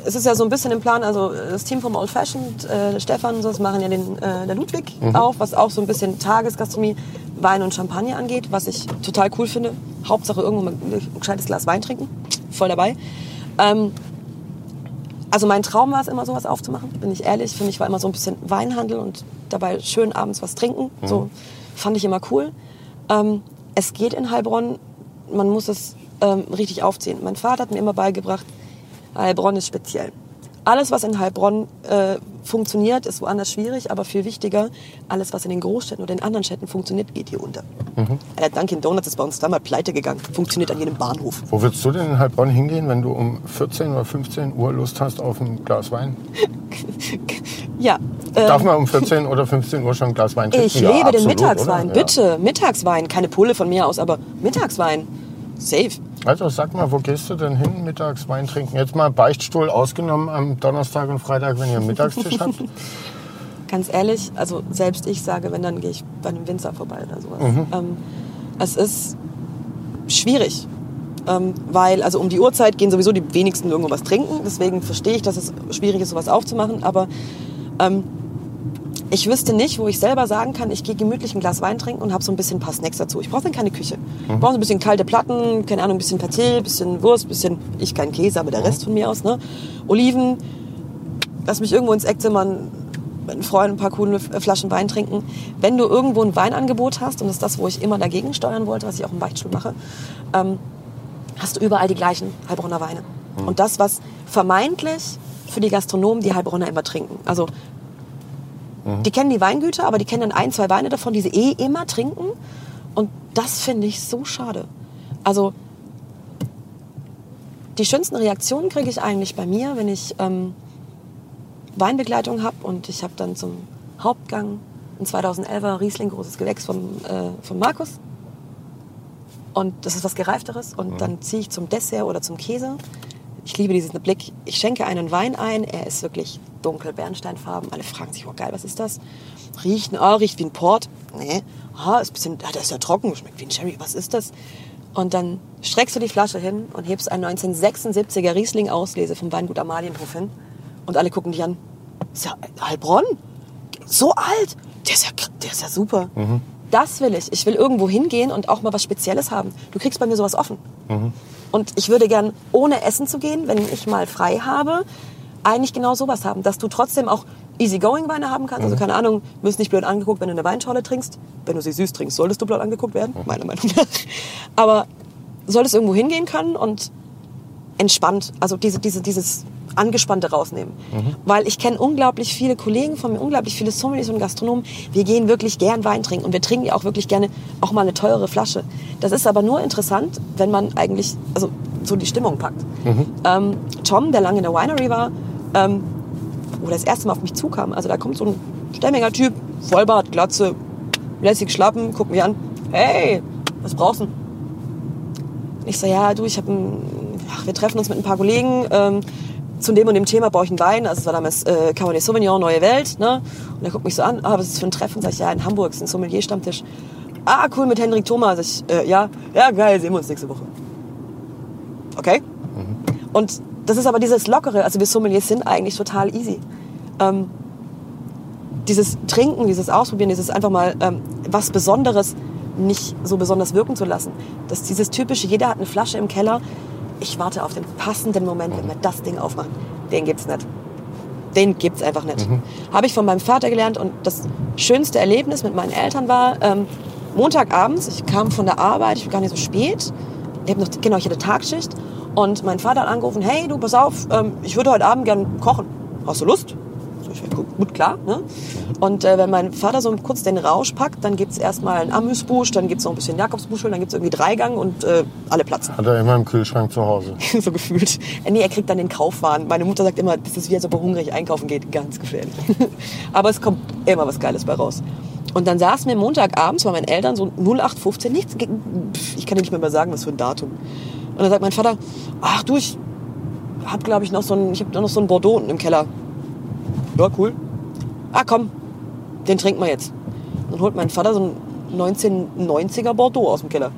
es ist ja so ein bisschen im Plan, also das Team vom Old Fashioned, äh, Stefan, und so, das machen ja den, äh, der Ludwig auch, was auch so ein bisschen Tagesgastronomie, Wein und Champagner angeht, was ich total cool finde. Hauptsache irgendwo mal ein gescheites Glas Wein trinken, voll dabei. Ähm, also mein Traum war es immer, sowas aufzumachen, bin ich ehrlich. Für mich war immer so ein bisschen Weinhandel und dabei schön abends was trinken. So fand ich immer cool. Ähm, es geht in Heilbronn, man muss es ähm, richtig aufziehen. Mein Vater hat mir immer beigebracht, Heilbronn ist speziell. Alles, was in Heilbronn äh, funktioniert, ist woanders schwierig, aber viel wichtiger, alles, was in den Großstädten oder in anderen Städten funktioniert, geht hier unter. Der Dunkin' Donuts ist bei uns damals pleite gegangen, funktioniert an jedem Bahnhof. Wo würdest du denn in Heilbronn hingehen, wenn du um 14 oder 15 Uhr Lust hast auf ein Glas Wein? ja. ähm, Darf man um 14 oder 15 Uhr schon ein Glas Wein trinken? ich Ja, liebe den absolut, Mittagswein. oder? Ja. Bitte, Mittagswein. Keine Pulle von mir aus, aber Mittagswein. Safe. Also sag mal, wo gehst du denn hin mittags Wein trinken? Jetzt mal Beichtstuhl ausgenommen am Donnerstag und Freitag, wenn ihr einen Mittagstisch habt. Ganz ehrlich, also selbst ich sage, wenn, dann gehe ich bei einem Winzer vorbei oder sowas. Mhm. Ähm, es ist schwierig. Ähm, weil, also um die Uhrzeit gehen sowieso die wenigsten irgendwo was trinken. Deswegen verstehe ich, dass es schwierig ist, sowas aufzumachen. Aber ähm, ich wüsste nicht, wo ich selber sagen kann, ich gehe gemütlich ein Glas Wein trinken und habe so ein bisschen paar Snacks dazu. Ich brauche dann keine Küche. Ich brauche so ein bisschen kalte Platten, keine Ahnung, ein bisschen ein bisschen Wurst, ein bisschen, ich kein Käse, aber der Rest von mir aus, ne? Oliven, lass mich irgendwo ins Eck zimmern, mit einem Freund ein paar coole Flaschen Wein trinken. Wenn du irgendwo ein Weinangebot hast, und das ist das, wo ich immer dagegen steuern wollte, was ich auch im Beichtstuhl mache, ähm, hast du überall die gleichen Heilbronner Weine. Und das, was vermeintlich für die Gastronomen die Heilbronner immer trinken. Also die kennen die Weingüter, aber die kennen dann ein, zwei Weine davon, die sie eh immer trinken. Und das finde ich so schade. Also die schönsten Reaktionen kriege ich eigentlich bei mir, wenn ich ähm, Weinbegleitung habe und ich habe dann zum Hauptgang ein 2011er Riesling, großes Gewächs vom, äh, von Markus. Und das ist was Gereifteres. Und dann ziehe ich zum Dessert oder zum Käse. Ich liebe diesen Blick. Ich schenke einen Wein ein. Er ist wirklich dunkel, bernsteinfarben. Alle fragen sich, oh geil, was ist das? Riecht, oh, riecht wie ein Port. Nee. Ah, ist ein bisschen, ah, der ist ja trocken, schmeckt wie ein Sherry. Was ist das? Und dann streckst du die Flasche hin und hebst einen 1976er Riesling Auslese vom Weingut Amalienhof hin. Und alle gucken dich an. Ist ja Heilbronn? So alt? Der ist ja, der ist ja super. Das will ich. Ich will irgendwo hingehen und auch mal was Spezielles haben. Du kriegst bei mir sowas offen. Und ich würde gern, ohne essen zu gehen, wenn ich mal frei habe, eigentlich genau sowas haben. Dass du trotzdem auch Easygoing-Weine haben kannst. Also keine Ahnung, du wirst nicht blöd angeguckt, wenn du eine Weinschorle trinkst. Wenn du sie süß trinkst, solltest du blöd angeguckt werden, meiner Meinung nach. Aber solltest irgendwo hingehen können und entspannt, also diese, diese, dieses Angespannte rausnehmen. Weil ich kenne unglaublich viele Kollegen von mir, unglaublich viele Sommeliers und Gastronomen. Wir gehen wirklich gern Wein trinken und wir trinken ja auch wirklich gerne auch mal eine teure Flasche. Das ist aber nur interessant, wenn man eigentlich also so die Stimmung packt. Ähm, Tom, der lange in der Winery war, ähm, wo das erste Mal auf mich zukam, also da kommt so ein stämmiger Typ, Vollbart, Glatze, lässig Schlappen, guckt mich an, hey, was brauchst du? Ich so, ja, du, ich habe wir treffen uns mit ein paar Kollegen. Ähm, zu dem und dem Thema brauche ich einen Wein. Also es war damals äh, Cabernet Sauvignon, Neue Welt. Ne? Und er guckt mich so an, ah, was ist das für ein Treffen? Sag ich, ja, in Hamburg, ist ein Sommelier-Stammtisch. Ah, cool, mit Hendrik Thomas. Ich, äh, ja, ja, geil, sehen wir uns nächste Woche. Okay? Und das ist aber dieses Lockere. Also wir Sommeliers sind eigentlich total easy. Ähm, dieses Trinken, dieses Ausprobieren, dieses einfach mal ähm, was Besonderes nicht so besonders wirken zu lassen. Das dieses typische, jeder hat eine Flasche im Keller. Ich warte auf den passenden Moment, wenn wir das Ding aufmachen. Den gibt's nicht. Den gibt's einfach nicht. Habe ich von meinem Vater gelernt und das schönste Erlebnis mit meinen Eltern war ähm, Montagabends. Ich kam von der Arbeit, ich war gar nicht so spät. Ich habe noch genau, ich hatte Tagschicht und mein Vater hat angerufen: Hey, du pass auf, ähm, ich würde heute Abend gern kochen. Hast du Lust? So, ich, gut, gut, klar. Ne? Und äh, wenn mein Vater so kurz den Rausch packt, dann gibt's erstmal einen Amüsbusch, dann gibt's noch ein bisschen Jakobsbuschel, dann gibt's irgendwie Dreigang und äh, alle platzen. Hat er immer im Kühlschrank zu Hause. so gefühlt. Nee, er kriegt dann den Kaufwahn. Meine Mutter sagt immer, das ist wie als ob er hungrig einkaufen geht. Ganz gefährlich. Aber es kommt immer was Geiles bei raus. Und dann saßen wir Montagabends bei meinen Eltern so 0815, nichts, ich kann dir nicht mehr mal sagen, was für ein Datum. Und dann sagt mein Vater, ach du, ich hab glaube ich noch so ein, ich hab noch so ein Bordeaux unten im Keller. Ja, cool. Ah, komm, den trinken wir jetzt. Und dann holt mein Vater so ein 1990er Bordeaux aus dem Keller.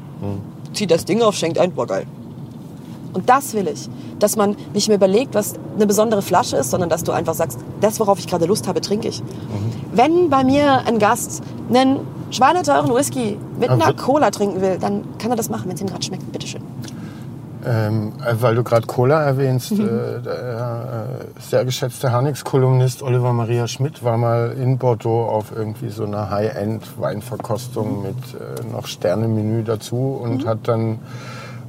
Zieht das Ding auf, schenkt ein, war geil. Und das will ich. Dass man nicht mehr überlegt, was eine besondere Flasche ist, sondern dass du einfach sagst, das, worauf ich gerade Lust habe, trinke ich. Wenn bei mir ein Gast einen schweineteuren Whisky mit einer wird- Cola trinken will, dann kann er das machen, wenn es ihm gerade schmeckt. Bitteschön. Ähm, äh, weil du gerade Cola erwähnst, äh, der äh, sehr geschätzte Harnix-Kolumnist Oliver Maria Schmidt war mal in Bordeaux auf irgendwie so einer High-End-Weinverkostung mit äh, noch Sternemenü dazu und hat dann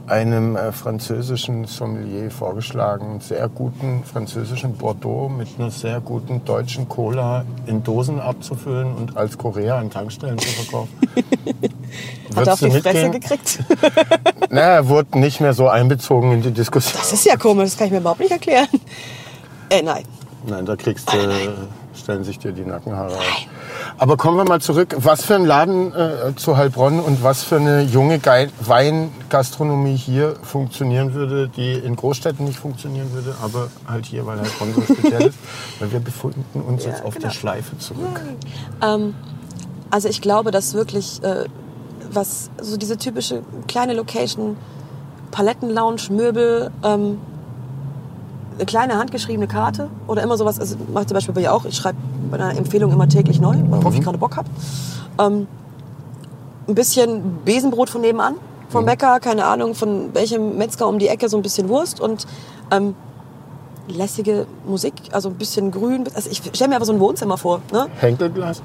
einem äh, französischen Sommelier vorgeschlagen, sehr guten französischen Bordeaux mit einer sehr guten deutschen Cola in Dosen abzufüllen und als Korea an Tankstellen zu verkaufen. Hat er auf die Fresse mitgehen? gekriegt? Na, er wurde nicht mehr so einbezogen in die Diskussion. Das ist ja komisch, das kann ich mir überhaupt nicht erklären. Äh, nein. Nein, da kriegst du, stellen sich dir die Nackenhaare auf. Aber kommen wir mal zurück. Was für ein Laden äh, zu Heilbronn und was für eine junge Weingastronomie hier funktionieren würde, die in Großstädten nicht funktionieren würde, aber halt hier, weil Heilbronn so speziell ist. Weil wir befinden uns Ja, jetzt auf genau. der Schleife zurück. Ähm, also ich glaube, dass wirklich äh, was so diese typische kleine Location, Palettenlounge, Möbel, ähm, eine kleine handgeschriebene Karte oder immer sowas. Also mache ich zum Beispiel bei ihr auch. Ich schreibe bei einer Empfehlung immer täglich neu, worauf ich gerade Bock habe. Ähm, ein bisschen Besenbrot von nebenan, vom Bäcker, keine Ahnung, von welchem Metzger um die Ecke, so ein bisschen Wurst und ähm, lässige Musik, also ein bisschen grün. Also ich stelle mir aber so ein Wohnzimmer vor. Ne? Henkelglas?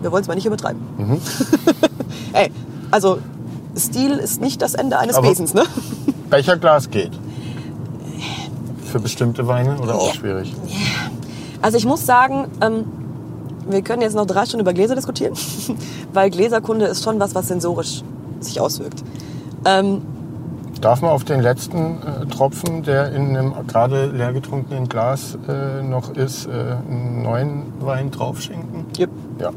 Wir wollen es mal nicht übertreiben. Ey, also Stil ist nicht das Ende eines Aber- Wesens, ne? Becherglas geht. Für bestimmte Weine oder auch Ja. schwierig? Also ich muss sagen, ähm, wir können jetzt noch drei Stunden über Gläser diskutieren, weil Gläserkunde ist schon was, was sensorisch sich auswirkt. Ähm, Darf man auf den letzten äh, Tropfen, der in einem gerade leer getrunkenen Glas äh, noch ist, äh, einen neuen Wein draufschenken? Yep. Ja.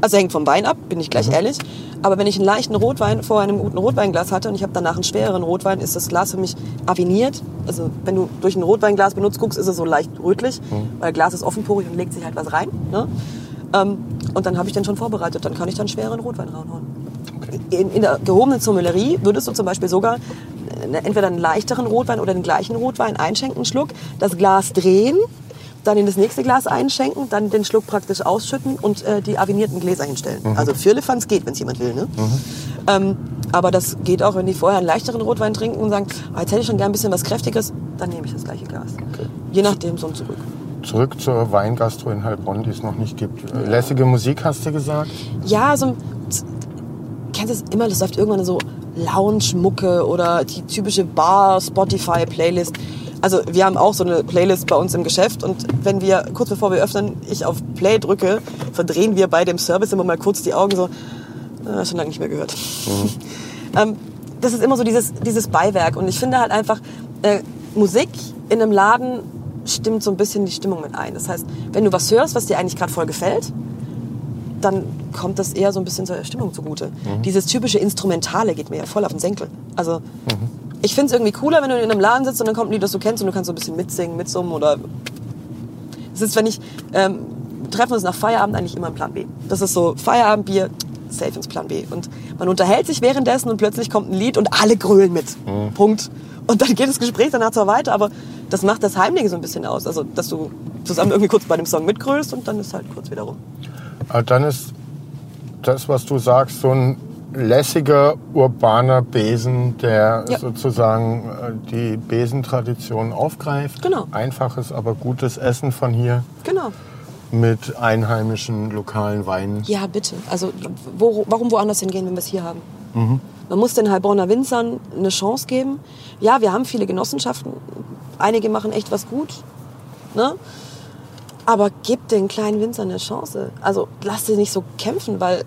Also hängt vom Wein ab, bin ich Mhm. gleich ehrlich. Aber wenn ich einen leichten Rotwein vor einem guten Rotweinglas hatte und ich habe danach einen schwereren Rotwein, ist das Glas für mich aviniert. Also wenn du durch ein Rotweinglas benutzt guckst, ist es so leicht rötlich, Mhm. weil Glas ist offenporig und legt sich halt was rein. Ne? Ähm, und dann habe ich den schon vorbereitet. Dann kann ich dann schweren Rotwein reinhauen. Okay. In, in der gehobenen Sommelerie würdest du zum Beispiel sogar äh, entweder einen leichteren Rotwein oder den gleichen Rotwein einschenken, einen Schluck, das Glas drehen, dann in das nächste Glas einschenken, dann den Schluck praktisch ausschütten und äh, die avinierten Gläser hinstellen. Also Firlefanz geht, wenn es jemand will. Ne? Ähm, aber das geht auch, wenn die vorher einen leichteren Rotwein trinken und sagen, ah, jetzt hätte ich schon gern ein bisschen was Kräftiges, dann nehme ich das gleiche Glas. Okay. Je nachdem, so und zurück. Zurück zur Weingastro in Heilbronn, die es noch nicht gibt. Äh, Lässige Musik, hast du gesagt? Ja, so kennst du es immer, das läuft irgendwann so Lounge-Mucke oder die typische Bar-Spotify-Playlist. Also wir haben auch so eine Playlist bei uns im Geschäft und wenn wir, kurz bevor wir öffnen, ich auf Play drücke, verdrehen wir bei dem Service immer mal kurz die Augen so, äh, schon lange nicht mehr gehört. ähm, das ist immer so dieses, dieses Beiwerk und ich finde halt einfach, äh, Musik in einem Laden stimmt so ein bisschen die Stimmung mit ein. Das heißt, wenn du was hörst, was dir eigentlich gerade voll gefällt, dann kommt das eher so ein bisschen zur Stimmung zugute. Dieses typische Instrumentale geht mir ja voll auf den Senkel. Also ich finde es irgendwie cooler, wenn du in einem Laden sitzt und dann kommt ein Lied, das du kennst und du kannst so ein bisschen mitsingen, mitsummen oder... Das ist, wenn ich... Ähm, treffen uns nach Feierabend eigentlich immer im Plan B. Das ist so Feierabendbier, safe ins Plan B. Und man unterhält sich währenddessen und plötzlich kommt ein Lied und alle grölen mit. Punkt. Und dann geht das Gespräch danach zwar weiter, aber das macht das Heimliche so ein bisschen aus. Also, dass du zusammen irgendwie kurz bei dem Song mitgrölst und dann ist halt kurz wieder rum. Aber dann ist das, was du sagst, so ein lässiger, urbaner Besen, der Ja. sozusagen äh, die Besentradition aufgreift. Genau. Einfaches, aber gutes Essen von hier Genau. mit einheimischen lokalen Weinen. Ja, bitte. Also wo, warum woanders hingehen, wenn wir es hier haben? Man muss den Heilbronner Winzern eine Chance geben. Ja, wir haben viele Genossenschaften. Einige machen echt was gut. Ne? Aber gib den kleinen Winzern eine Chance. Also lass sie nicht so kämpfen, weil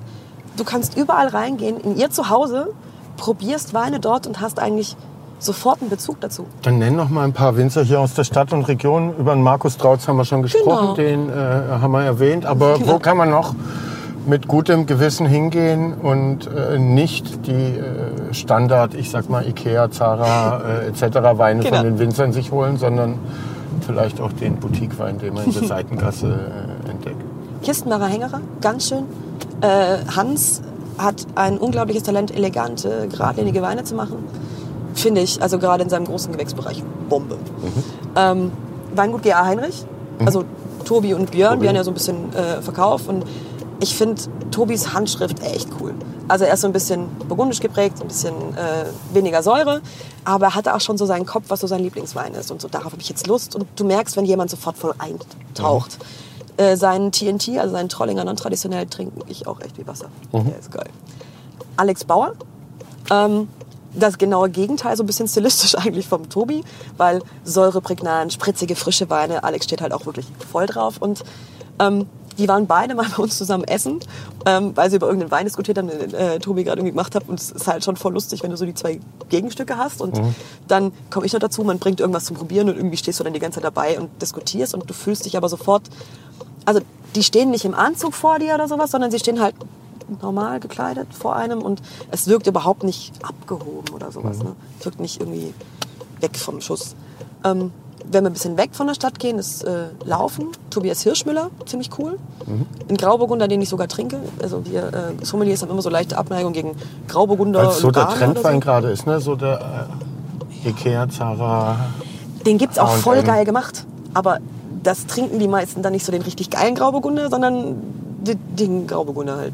du kannst überall reingehen, in ihr Zuhause, probierst Weine dort und hast eigentlich sofort einen Bezug dazu. Dann nenn noch mal ein paar Winzer hier aus der Stadt und Region. Über den Markus Trautz haben wir schon gesprochen, Genau. den äh, haben wir erwähnt. Aber wo kann man noch mit gutem Gewissen hingehen und äh, nicht die äh, Standard, ich sag mal Ikea, Zara äh, etc. Weine Genau. von den Winzern sich holen, sondern vielleicht auch den Boutiquewein, den man in der Seitengasse äh, entdeckt. Kistenmacher Hängerer, ganz schön. Äh, Hans hat ein unglaubliches Talent, elegante, geradlinige Weine zu machen. Finde ich, also gerade in seinem großen Gewächsbereich, Bombe. Ähm, Weingut G.A. Heinrich, also Tobi und Björn, Tobi. wir haben ja so ein bisschen äh, Verkauf und ich finde Tobis Handschrift echt cool. Also er ist so ein bisschen burgundisch geprägt, so ein bisschen äh, weniger Säure, aber er hatte auch schon so seinen Kopf, was so sein Lieblingswein ist und so darauf habe ich jetzt Lust und du merkst, wenn jemand sofort voll eintaucht. Äh, seinen TNT, also seinen Trollinger non-traditionell trinke ich auch echt wie Wasser. Der ist geil. Alex Bauer, ähm, das genaue Gegenteil, so ein bisschen stilistisch eigentlich vom Tobi, weil säureprägnant, spritzige, frische Weine, Alex steht halt auch wirklich voll drauf und ähm, die waren beide mal bei uns zusammen essen, ähm, weil sie über irgendeinen Wein diskutiert haben, den äh, Tobi gerade irgendwie gemacht hat. Und es ist halt schon voll lustig, wenn du so die zwei Gegenstücke hast. Und dann komme ich noch dazu, man bringt irgendwas zum Probieren und irgendwie stehst du dann die ganze Zeit dabei und diskutierst und du fühlst dich aber sofort. Also die stehen nicht im Anzug vor dir oder sowas, sondern sie stehen halt normal gekleidet vor einem und es wirkt überhaupt nicht abgehoben oder sowas. Ne? Es wirkt nicht irgendwie weg vom Schuss. Ähm, wenn wir ein bisschen weg von der Stadt gehen, ist äh, Laufen. Tobias Hirschmüller, ziemlich cool. Ein Grauburgunder, den ich sogar trinke. Also wir äh, Sommeliers haben immer so leichte Abneigung gegen Grauburgunder Als so der Lugano oder Trendwein so. gerade ist, ne? So der äh, Ikea, Zara. Den gibt's auch H&M. voll geil gemacht. Aber das trinken die meisten dann nicht so den richtig geilen Grauburgunder, sondern den, Grauburgunder halt.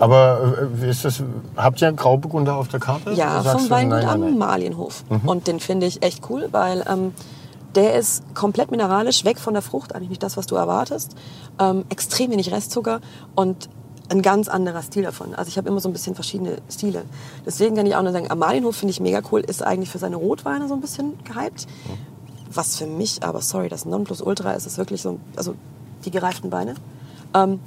Aber äh, ist das? Habt ihr Grauburgunder auf der Karte? Ja, vom Weingut am. Malienhof. Und den finde ich echt cool, weil ähm, der ist komplett mineralisch, weg von der Frucht, eigentlich nicht das, was du erwartest. Ähm, extrem wenig Restzucker und ein ganz anderer Stil davon. Also ich habe immer so ein bisschen verschiedene Stile. Deswegen kann ich auch nur sagen, am Malienhof finde ich mega cool, ist eigentlich für seine Rotweine so ein bisschen gehypt. Was für mich, aber sorry, das Nonplusultra ist, ist wirklich so, also die gereiften Weine. Ähm,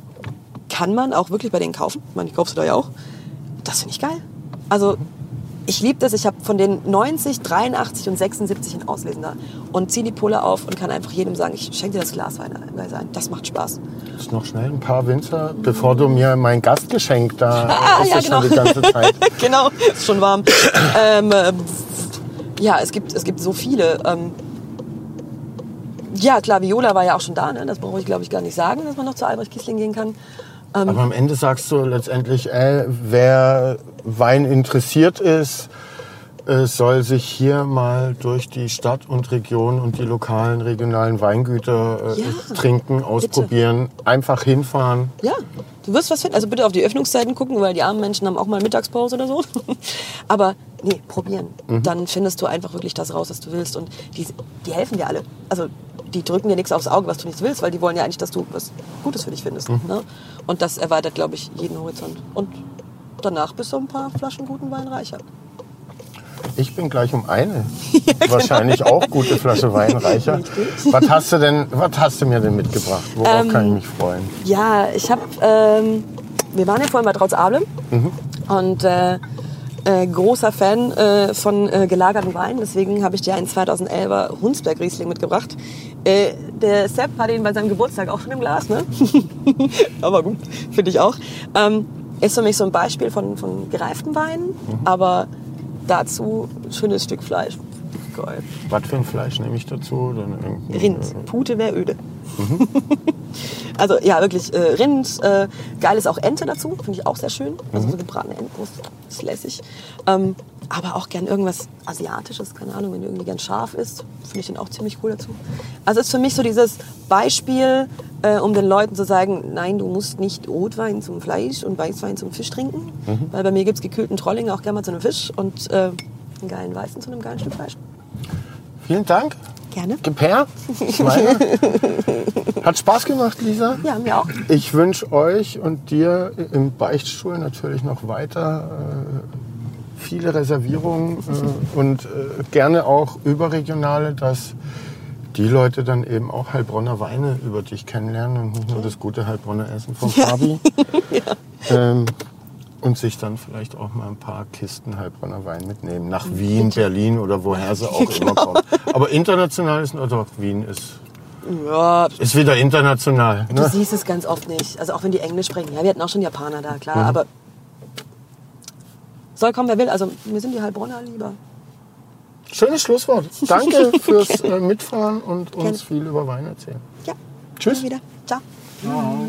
kann man auch wirklich bei denen kaufen. Ich meine, ich kaufe sie da ja auch. Das finde ich geil. Also ich liebe das. Ich habe von den 90, 83 und 76 in Auslesen da und ziehe die Pulle auf und kann einfach jedem sagen, ich schenke dir das Glas Wein ein. Das macht Spaß. Jetzt noch schnell ein paar Winzer, bevor du mir mein Gastgeschenk da Ah, ist ja, das schon die genau. ganze Zeit. genau, ist schon warm. ähm, äh, ja, es gibt, es gibt so viele. Ähm, ja, klar, Viola war ja auch schon da. Ne? Das brauche ich, glaube ich, gar nicht sagen, dass man noch zu Albrecht Kiesling gehen kann. Ähm, Aber am Ende sagst du letztendlich, äh, wer Wein interessiert ist, äh, soll sich hier mal durch die Stadt und Region und die lokalen, regionalen Weingüter äh, Ja, trinken, ausprobieren, einfach hinfahren. Ja, du wirst was finden. Also bitte auf die Öffnungszeiten gucken, weil die armen Menschen haben auch mal Mittagspause oder so. Aber nee, probieren. Dann findest du einfach wirklich das raus, was du willst. Und die, die helfen dir alle. Also die drücken dir nichts aufs Auge, was du nicht willst, weil die wollen ja eigentlich, dass du was Gutes für dich findest. Ne? Und das erweitert, glaube ich, jeden Horizont. Und danach bist du ein paar Flaschen guten Wein reicher. Ich bin gleich um eine. Wahrscheinlich auch gute Flasche Wein reicher. Was hast du denn, was hast du mir denn mitgebracht? Worauf Ähm, kann ich mich freuen? Ja, ich habe, ähm, wir waren ja vorhin bei Trautz-Ablem und äh, äh, großer Fan äh, von äh, gelagerten Weinen. Deswegen habe ich dir einen 2011er Hunsberg Riesling mitgebracht. Äh, der Sepp hat ihn bei seinem Geburtstag auch schon im Glas, ne? aber gut, finde ich auch. Ähm, ist für mich so ein Beispiel von, von gereiften Weinen, aber dazu ein schönes Stück Fleisch. Geil. Was für ein Fleisch nehme ich dazu? Rind. Pute wäre öde. also ja, wirklich äh, Rind. Äh, geil ist auch Ente dazu, finde ich auch sehr schön. Also so gebratene Entenbrust ist lässig. Ähm, aber auch gern irgendwas Asiatisches, keine Ahnung, wenn du irgendwie gern scharf isst, finde ich den auch ziemlich cool dazu. Also ist für mich so dieses Beispiel, äh, um den Leuten zu sagen, nein, du musst nicht Rotwein zum Fleisch und Weißwein zum Fisch trinken. Weil bei mir gibt's gekühlten Trolling auch gerne mal zu einem Fisch und äh, einen geilen Weißen zu einem geilen Stück Fleisch. Vielen Dank. Gerne. Gib her. Hat Spaß gemacht, Lisa. Ja, mir auch. Ich wünsche euch und dir im Beichtstuhl natürlich noch weiter äh, viele Reservierungen äh, und äh, gerne auch überregionale, dass die Leute dann eben auch Heilbronner Weine über dich kennenlernen und nicht nur das gute Heilbronner Essen vom Fabi. ähm, und sich dann vielleicht auch mal ein paar Kisten Heilbronner Wein mitnehmen. Nach Wien, Berlin oder woher sie auch immer kommen. Aber international ist, oder Wien ist, Ja, ist wieder international. Du Ne? siehst es ganz oft nicht. Also auch wenn die Englisch sprechen. Ja, wir hatten auch schon Japaner da, klar. Mhm. Aber soll kommen, wer will. Also mir sind die Heilbronner lieber. Schönes Schlusswort. Danke fürs äh, Mitfahren und uns Gerne. viel über Wein erzählen. Ja. Tschüss. Wieder. Ciao. Ciao.